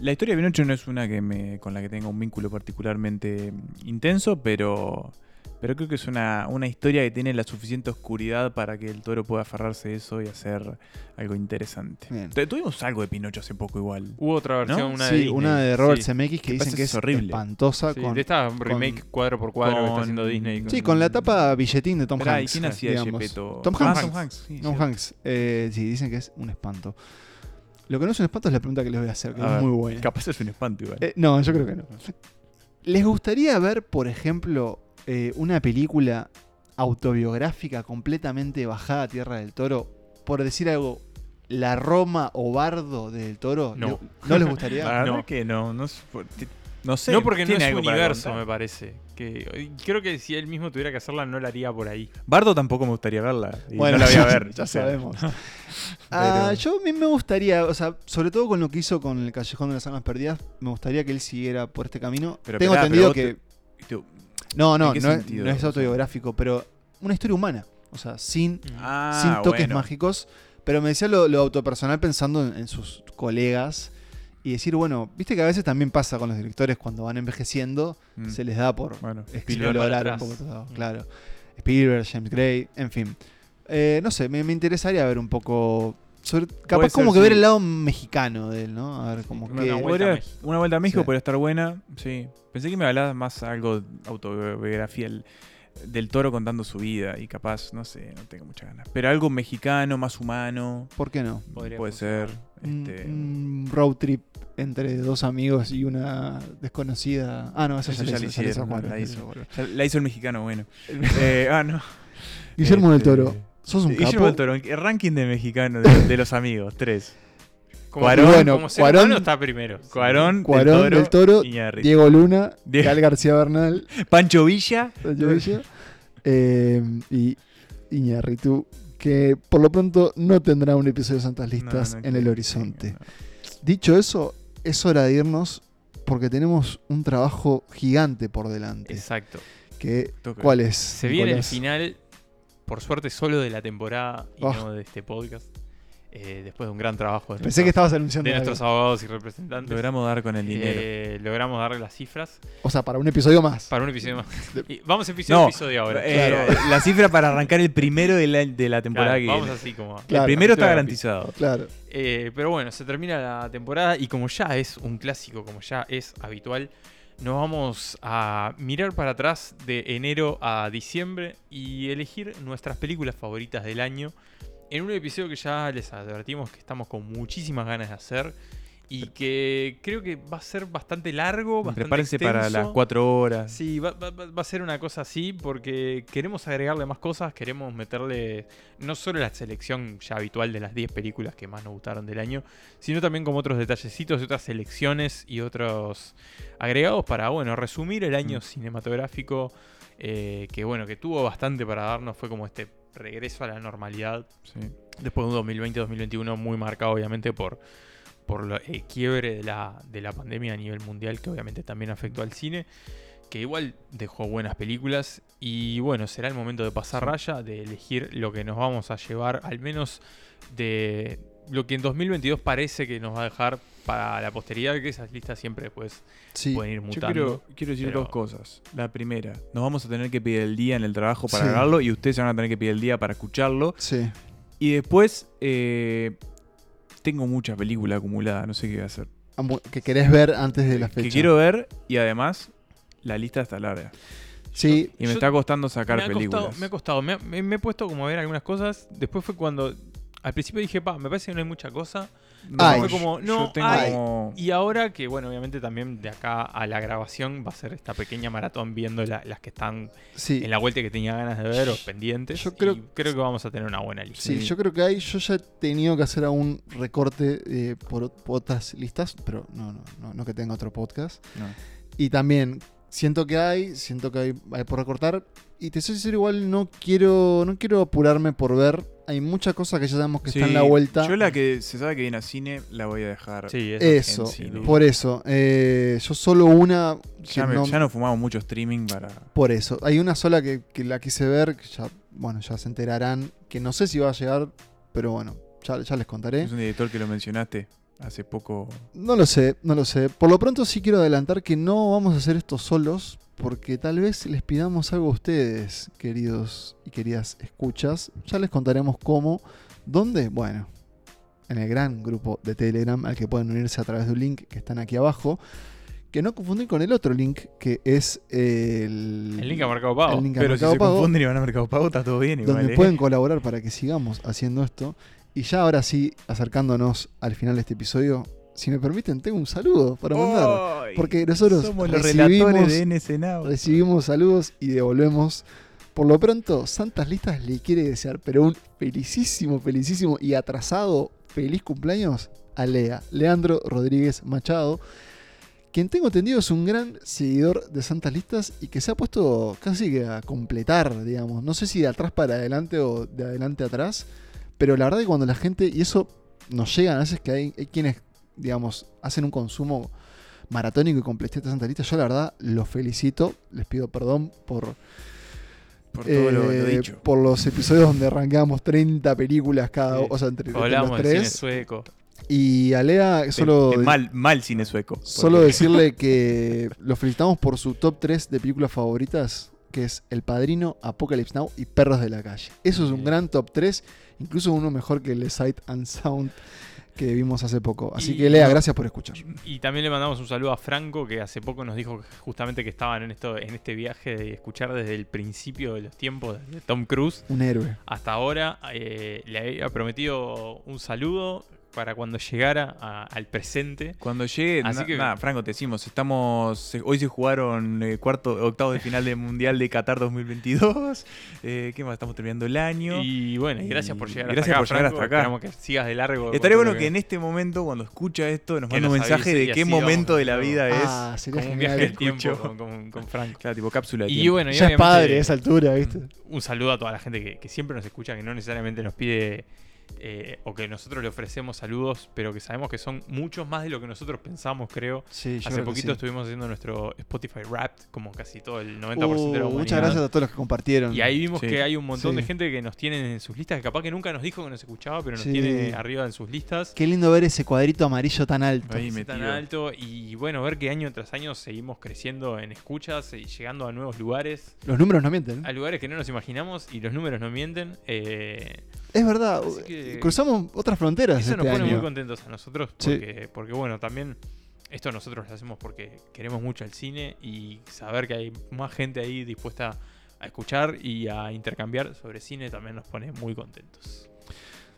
la historia de Pinocho no es una que me, con la que tenga un vínculo particularmente intenso, pero Pero creo que es una, una historia que tiene la suficiente oscuridad para que el toro pueda aferrarse a eso y hacer algo interesante. Bien. Tuvimos algo de Pinocho hace poco igual. Hubo otra versión, ¿No? una de sí, Disney. una de Robert Sí. Zemeckis que Que dicen que es horrible. espantosa. Sí, con, de esta con- remake cuadro por cuadro que está con- haciendo Disney. sí, con la tapa billetín de Tom Esperá, ¿y Hanks. quién hacía digamos. Tom Ah, Hanks. Tom Hanks, sí, Tom. Hanks. Eh, sí, dicen que es un espanto. Lo que no es un espanto es la pregunta que les voy a hacer, que A es ver, muy buena. Capaz es un espanto igual. Eh, no, yo creo que no. ¿Les gustaría ver, por ejemplo, eh, una película autobiográfica completamente bajada a Tierra del Toro? Por decir algo, La Roma o Bardo del Toro. No. ¿Le- ¿No les gustaría? La verdad no. que no, no, no sé. no porque no es su universo, me parece. Que, creo que si él mismo tuviera que hacerla, no la haría por ahí. Bardo tampoco me gustaría verla. y Bueno, no la voy a ya- ver. ya sabemos. Ah, yo a mí me gustaría, o sea, sobre todo con lo que hizo con el Callejón de las Almas Perdidas, me gustaría que él siguiera por este camino. Pero Tengo entendido pero que... vos te- te- No, no, ¿en qué no es, sentido? no es O sea- autobiográfico, pero una historia humana. O sea, sin, Ah, sin toques bueno. mágicos. Pero me decía lo, lo autopersonal pensando en, en sus colegas. Y decir, bueno, viste que a veces también pasa con los directores cuando van envejeciendo, Mm. se les da por Bueno, Spielberg explorar un poco todo. Mm. Claro. Spielberg, James Gray, en fin. Eh, no sé, me, me interesaría ver un poco. Sobre- capaz ser, como que ver el lado mexicano de él, ¿no? A ver, como Una que. vuelta a Podría- México. una vuelta a México Sí. podría estar buena, sí. Pensé que me hablabas más algo de autobiografía el- del toro contando su vida y capaz, no sé, no tengo muchas ganas. Pero algo mexicano, más humano, ¿Por qué no? Podría puede ser. Un- Este, Un road trip entre dos amigos y una desconocida. Ah, no, eso, eso ya, ya la lo hizo, la hizo el mexicano, bueno. Eh, ah, no. Guillermo del Este, Toro, sos un Guillermo capo. del Toro, el ranking de mexicano de, de los amigos, tres. Como, Cuarón, bueno, como ser Cuarón- humano está primero. Cuarón, Cuarón, del del Toro, Iñárritu. Diego Luna, Diego- Gal García Bernal, Pancho Villa. Sancho Villa, eh, y Iñárritu, que por lo pronto no tendrá un episodio de Santas Listas No, no en el horizonte. Dicho eso, es hora de irnos porque tenemos un trabajo gigante por delante. Exacto. Que, Toca. ¿Cuál es? Se viene el Nicolás? final, por suerte, solo de la temporada y Oh. no de este podcast. eh, después de un gran trabajo de, Pensé que nuestros- estabas anunciando de nuestros abogados y representantes. Logramos dar con el dinero. Eh, logramos darle las cifras O sea, para un episodio más. para un episodio más. Y vamos episodio a No, episodio ahora. eh, La cifra para arrancar el primero de la, de la temporada Claro, que vamos viene. así como. Claro. el primero está garantizado. Claro. Eh, pero bueno, se termina la temporada y como ya es un clásico, como ya es habitual, nos vamos a mirar para atrás de enero a diciembre y elegir nuestras películas favoritas del año en un episodio que ya les advertimos que estamos con muchísimas ganas de hacer y que creo que va a ser bastante largo, bastante Prepárense para las cuatro horas. Sí, va, va- va- a ser una cosa así porque queremos agregarle más cosas, queremos meterle no solo la selección ya habitual de las 10 películas que más nos gustaron del año, sino también como otros detallecitos y otras selecciones y otros agregados para, bueno, resumir el año Mm. cinematográfico eh, que, bueno, que tuvo bastante para darnos, fue como este regreso a la normalidad Sí. después de un 2020-2021 muy marcado obviamente por, por el quiebre de la, de la pandemia a nivel mundial que obviamente también afectó al cine, que igual dejó buenas películas y bueno, será el momento de pasar raya, de elegir lo que nos vamos a llevar, al menos de lo que en 2022 parece que nos va a dejar para la posteridad, que esas listas siempre después Sí. pueden ir Yo mutando. quiero, quiero decir pero- dos cosas. La primera, nos vamos a tener que pedir el día en el trabajo para Sí. grabarlo y ustedes se van a tener que pedir el día para escucharlo. Sí. Y después, eh, tengo mucha película acumulada, no sé qué voy a hacer. Amu- Que querés ver antes de la fecha. Que quiero ver y además la lista está larga. Sí. Y me Yo- está costando sacar me películas. Costado, me ha costado, me, ha- me- me he puesto como a ver algunas cosas, después fue cuando... Al principio dije, pa, me parece que no hay mucha cosa. No, Ay. fue yo- como, yo no, tengo hay. como- Y ahora que, bueno, obviamente también de acá a la grabación va a ser esta pequeña maratón viendo la- las que están Sí. en la vuelta que tenía ganas de ver o pendientes. Yo creo- y creo que vamos a tener una buena lista. Sí, yo creo que hay. Yo ya he tenido que hacer algún recorte eh, por, por otras listas, pero no, no, no, no que tenga otro podcast. No. Y también siento que hay, siento que hay, hay por recortar. Y te soy sincero, igual no quiero, no quiero apurarme por ver. Hay muchas cosas que ya sabemos que están en la Sí, vuelta. Yo la que se sabe que viene a cine la voy a dejar. Sí, eso. Eso, en cine. por eso. Eh, yo solo una. Ya, me- no- ya no fumamos mucho streaming para. Por eso. Hay una sola que, que la quise ver, que ya, bueno, ya se enterarán, que no sé si va a llegar, pero bueno, ya, ya les contaré. Es un director que lo mencionaste hace poco. No lo sé, no lo sé. Por lo pronto sí quiero adelantar que no vamos a hacer esto solos, porque tal vez les pidamos algo a ustedes, queridos y queridas escuchas. Ya les contaremos cómo, dónde, bueno, en el gran grupo de Telegram al que pueden unirse a través de un link que están aquí abajo. Que no confundir con el otro link, que es el... El link a Mercado Pago. el link a Pero si Mercado se Pago, confunden y van a Mercado Pago, está todo bien igual. donde ¿eh? pueden colaborar para que sigamos haciendo esto. Y ya ahora sí, acercándonos al final de este episodio, si me permiten, tengo un saludo para mandar. Porque nosotros Somos los recibimos, relatores de recibimos saludos y devolvemos. Por lo pronto, Santas Listas le quiere desear, pero un felicísimo, felicísimo y atrasado feliz cumpleaños a Lea, Leandro Rodríguez Machado, quien tengo entendido es un gran seguidor de Santas Listas y que se ha puesto casi que a completar, digamos. No sé si de atrás para adelante o de adelante a atrás, pero la verdad que cuando la gente, y eso nos llega a veces que hay, hay quienes, digamos, hacen un consumo maratónico y completista de Santas Listas, yo la verdad los felicito, les pido perdón por Por todo lo, lo eh, dicho. por los episodios donde arrancamos 30 películas cada Sí. o sea, entre, entre Hablamos los del cine tres. sueco. Y a Lea De- solo, de mal, mal cine sueco. solo Porque- decirle que lo felicitamos por su top 3 de películas favoritas, que es El Padrino, Apocalypse Now y Perros de la Calle. Eso es un gran top 3, incluso uno mejor que el Sight and Sound que vimos hace poco. Así Y- que Lea, gracias por escuchar. Y también le mandamos un saludo a Franco, que hace poco nos dijo justamente que estaban en, esto, en este viaje de escuchar desde el principio de los tiempos de Tom Cruise Un héroe. hasta ahora. Eh, le había prometido un saludo para cuando llegara a- al presente. Cuando llegue, Así na- que- nada, Franco, te decimos, estamos, se- hoy se jugaron eh, cuarto, octavos de final del Mundial de Qatar 2022. Eh, ¿Qué más? Estamos terminando el año. Y bueno, y gracias por llegar gracias hasta acá. por llegar Franco. hasta acá. Esperamos que sigas de largo. Estaría bueno que en este momento, cuando escucha esto, nos mande un mensaje de qué momento vamos de la vida es. Ah, sería como un viaje del tiempo escucho. con, con- con Franco. Claro, tipo cápsula de Y tiempo. bueno, y Ya es padre a esa altura, ¿viste? un saludo a toda la gente que, que siempre nos escucha, que no necesariamente nos pide eh, o que nosotros le ofrecemos saludos, pero que sabemos que son muchos más de lo que nosotros pensamos, creo. Sí, Hace creo poquito sí. estuvimos haciendo nuestro Spotify Wrapped, como casi todo el 90% Uh, de la humanidad. muchas gracias a todos los que compartieron. Y ahí vimos Sí. que hay un montón de gente que nos tiene en sus listas, que capaz que nunca nos dijo que nos escuchaba, pero nos Sí. tiene arriba en sus listas. Qué lindo ver ese cuadrito amarillo tan alto. Ahí tan alto y bueno, ver que año tras año seguimos creciendo en escuchas y llegando a nuevos lugares, Los números no mienten. a lugares que no nos imaginamos y los números no mienten. Eh, Es verdad, Así que- cruzamos otras fronteras Eso nos este pone año. muy contentos a nosotros Sí. porque, bueno, también esto nosotros lo hacemos porque queremos mucho el cine y saber que hay más gente ahí dispuesta a escuchar y a intercambiar sobre cine también nos pone muy contentos.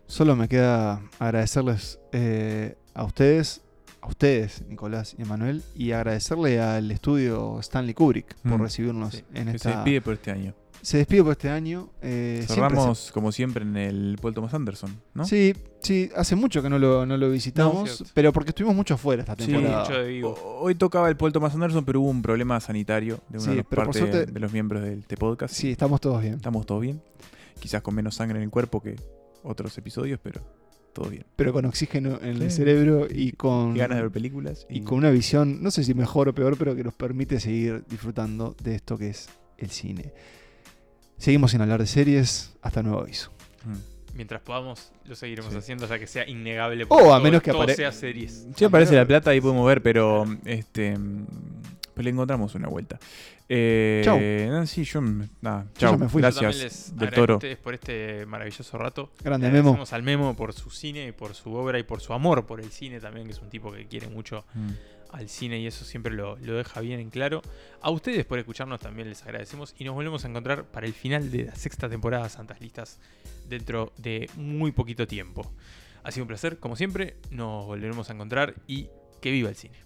Solo me queda agradecerles eh, a ustedes, a ustedes, Nicolás y Emanuel, y agradecerle al estudio Stanley Kubrick por Mm. recibirnos Sí, en que esta. se despide por este año. Se despide por este año. eh, siempre Cerramos, como siempre, en el Paul Thomas Anderson, ¿no? Sí, sí, hace mucho que no lo, no lo visitamos, pero porque estuvimos mucho afuera esta Sí. temporada. Mucho de vivo. Hoy tocaba el Paul Thomas Anderson, pero hubo un problema sanitario de una Sí, de suerte- de los miembros de este podcast. Sí, estamos todos bien. Estamos todos bien. Quizás con menos sangre en el cuerpo que otros episodios, pero todo bien. Pero con oxígeno en el Sí. cerebro y con. Y ganas de ver películas. y con una visión, no sé si mejor o peor, pero que nos permite seguir disfrutando de esto que es el cine. Seguimos sin hablar de series, hasta nuevo aviso. Mm. Mientras podamos, lo seguiremos Sí. haciendo ya que sea innegable. O porque a menos que todo apare- sea series. Si aparece la plata, ahí podemos ver, pero este pues le encontramos una vuelta. Eh, Chau. sí, yo nada, Yo ya chau. me fui. Gracias les del a Toro. ustedes por este maravilloso rato. Grande Memo. agradecemos al Memo por su cine y por su obra y por su amor por el cine también, que es un tipo que quiere mucho Mm. Al cine y eso siempre lo, lo deja bien en claro. A ustedes por escucharnos también les agradecemos y nos volvemos a encontrar para el final de la sexta temporada de Santas Listas dentro de muy poquito tiempo. Ha sido un placer, como siempre, nos volveremos a encontrar y que viva el cine.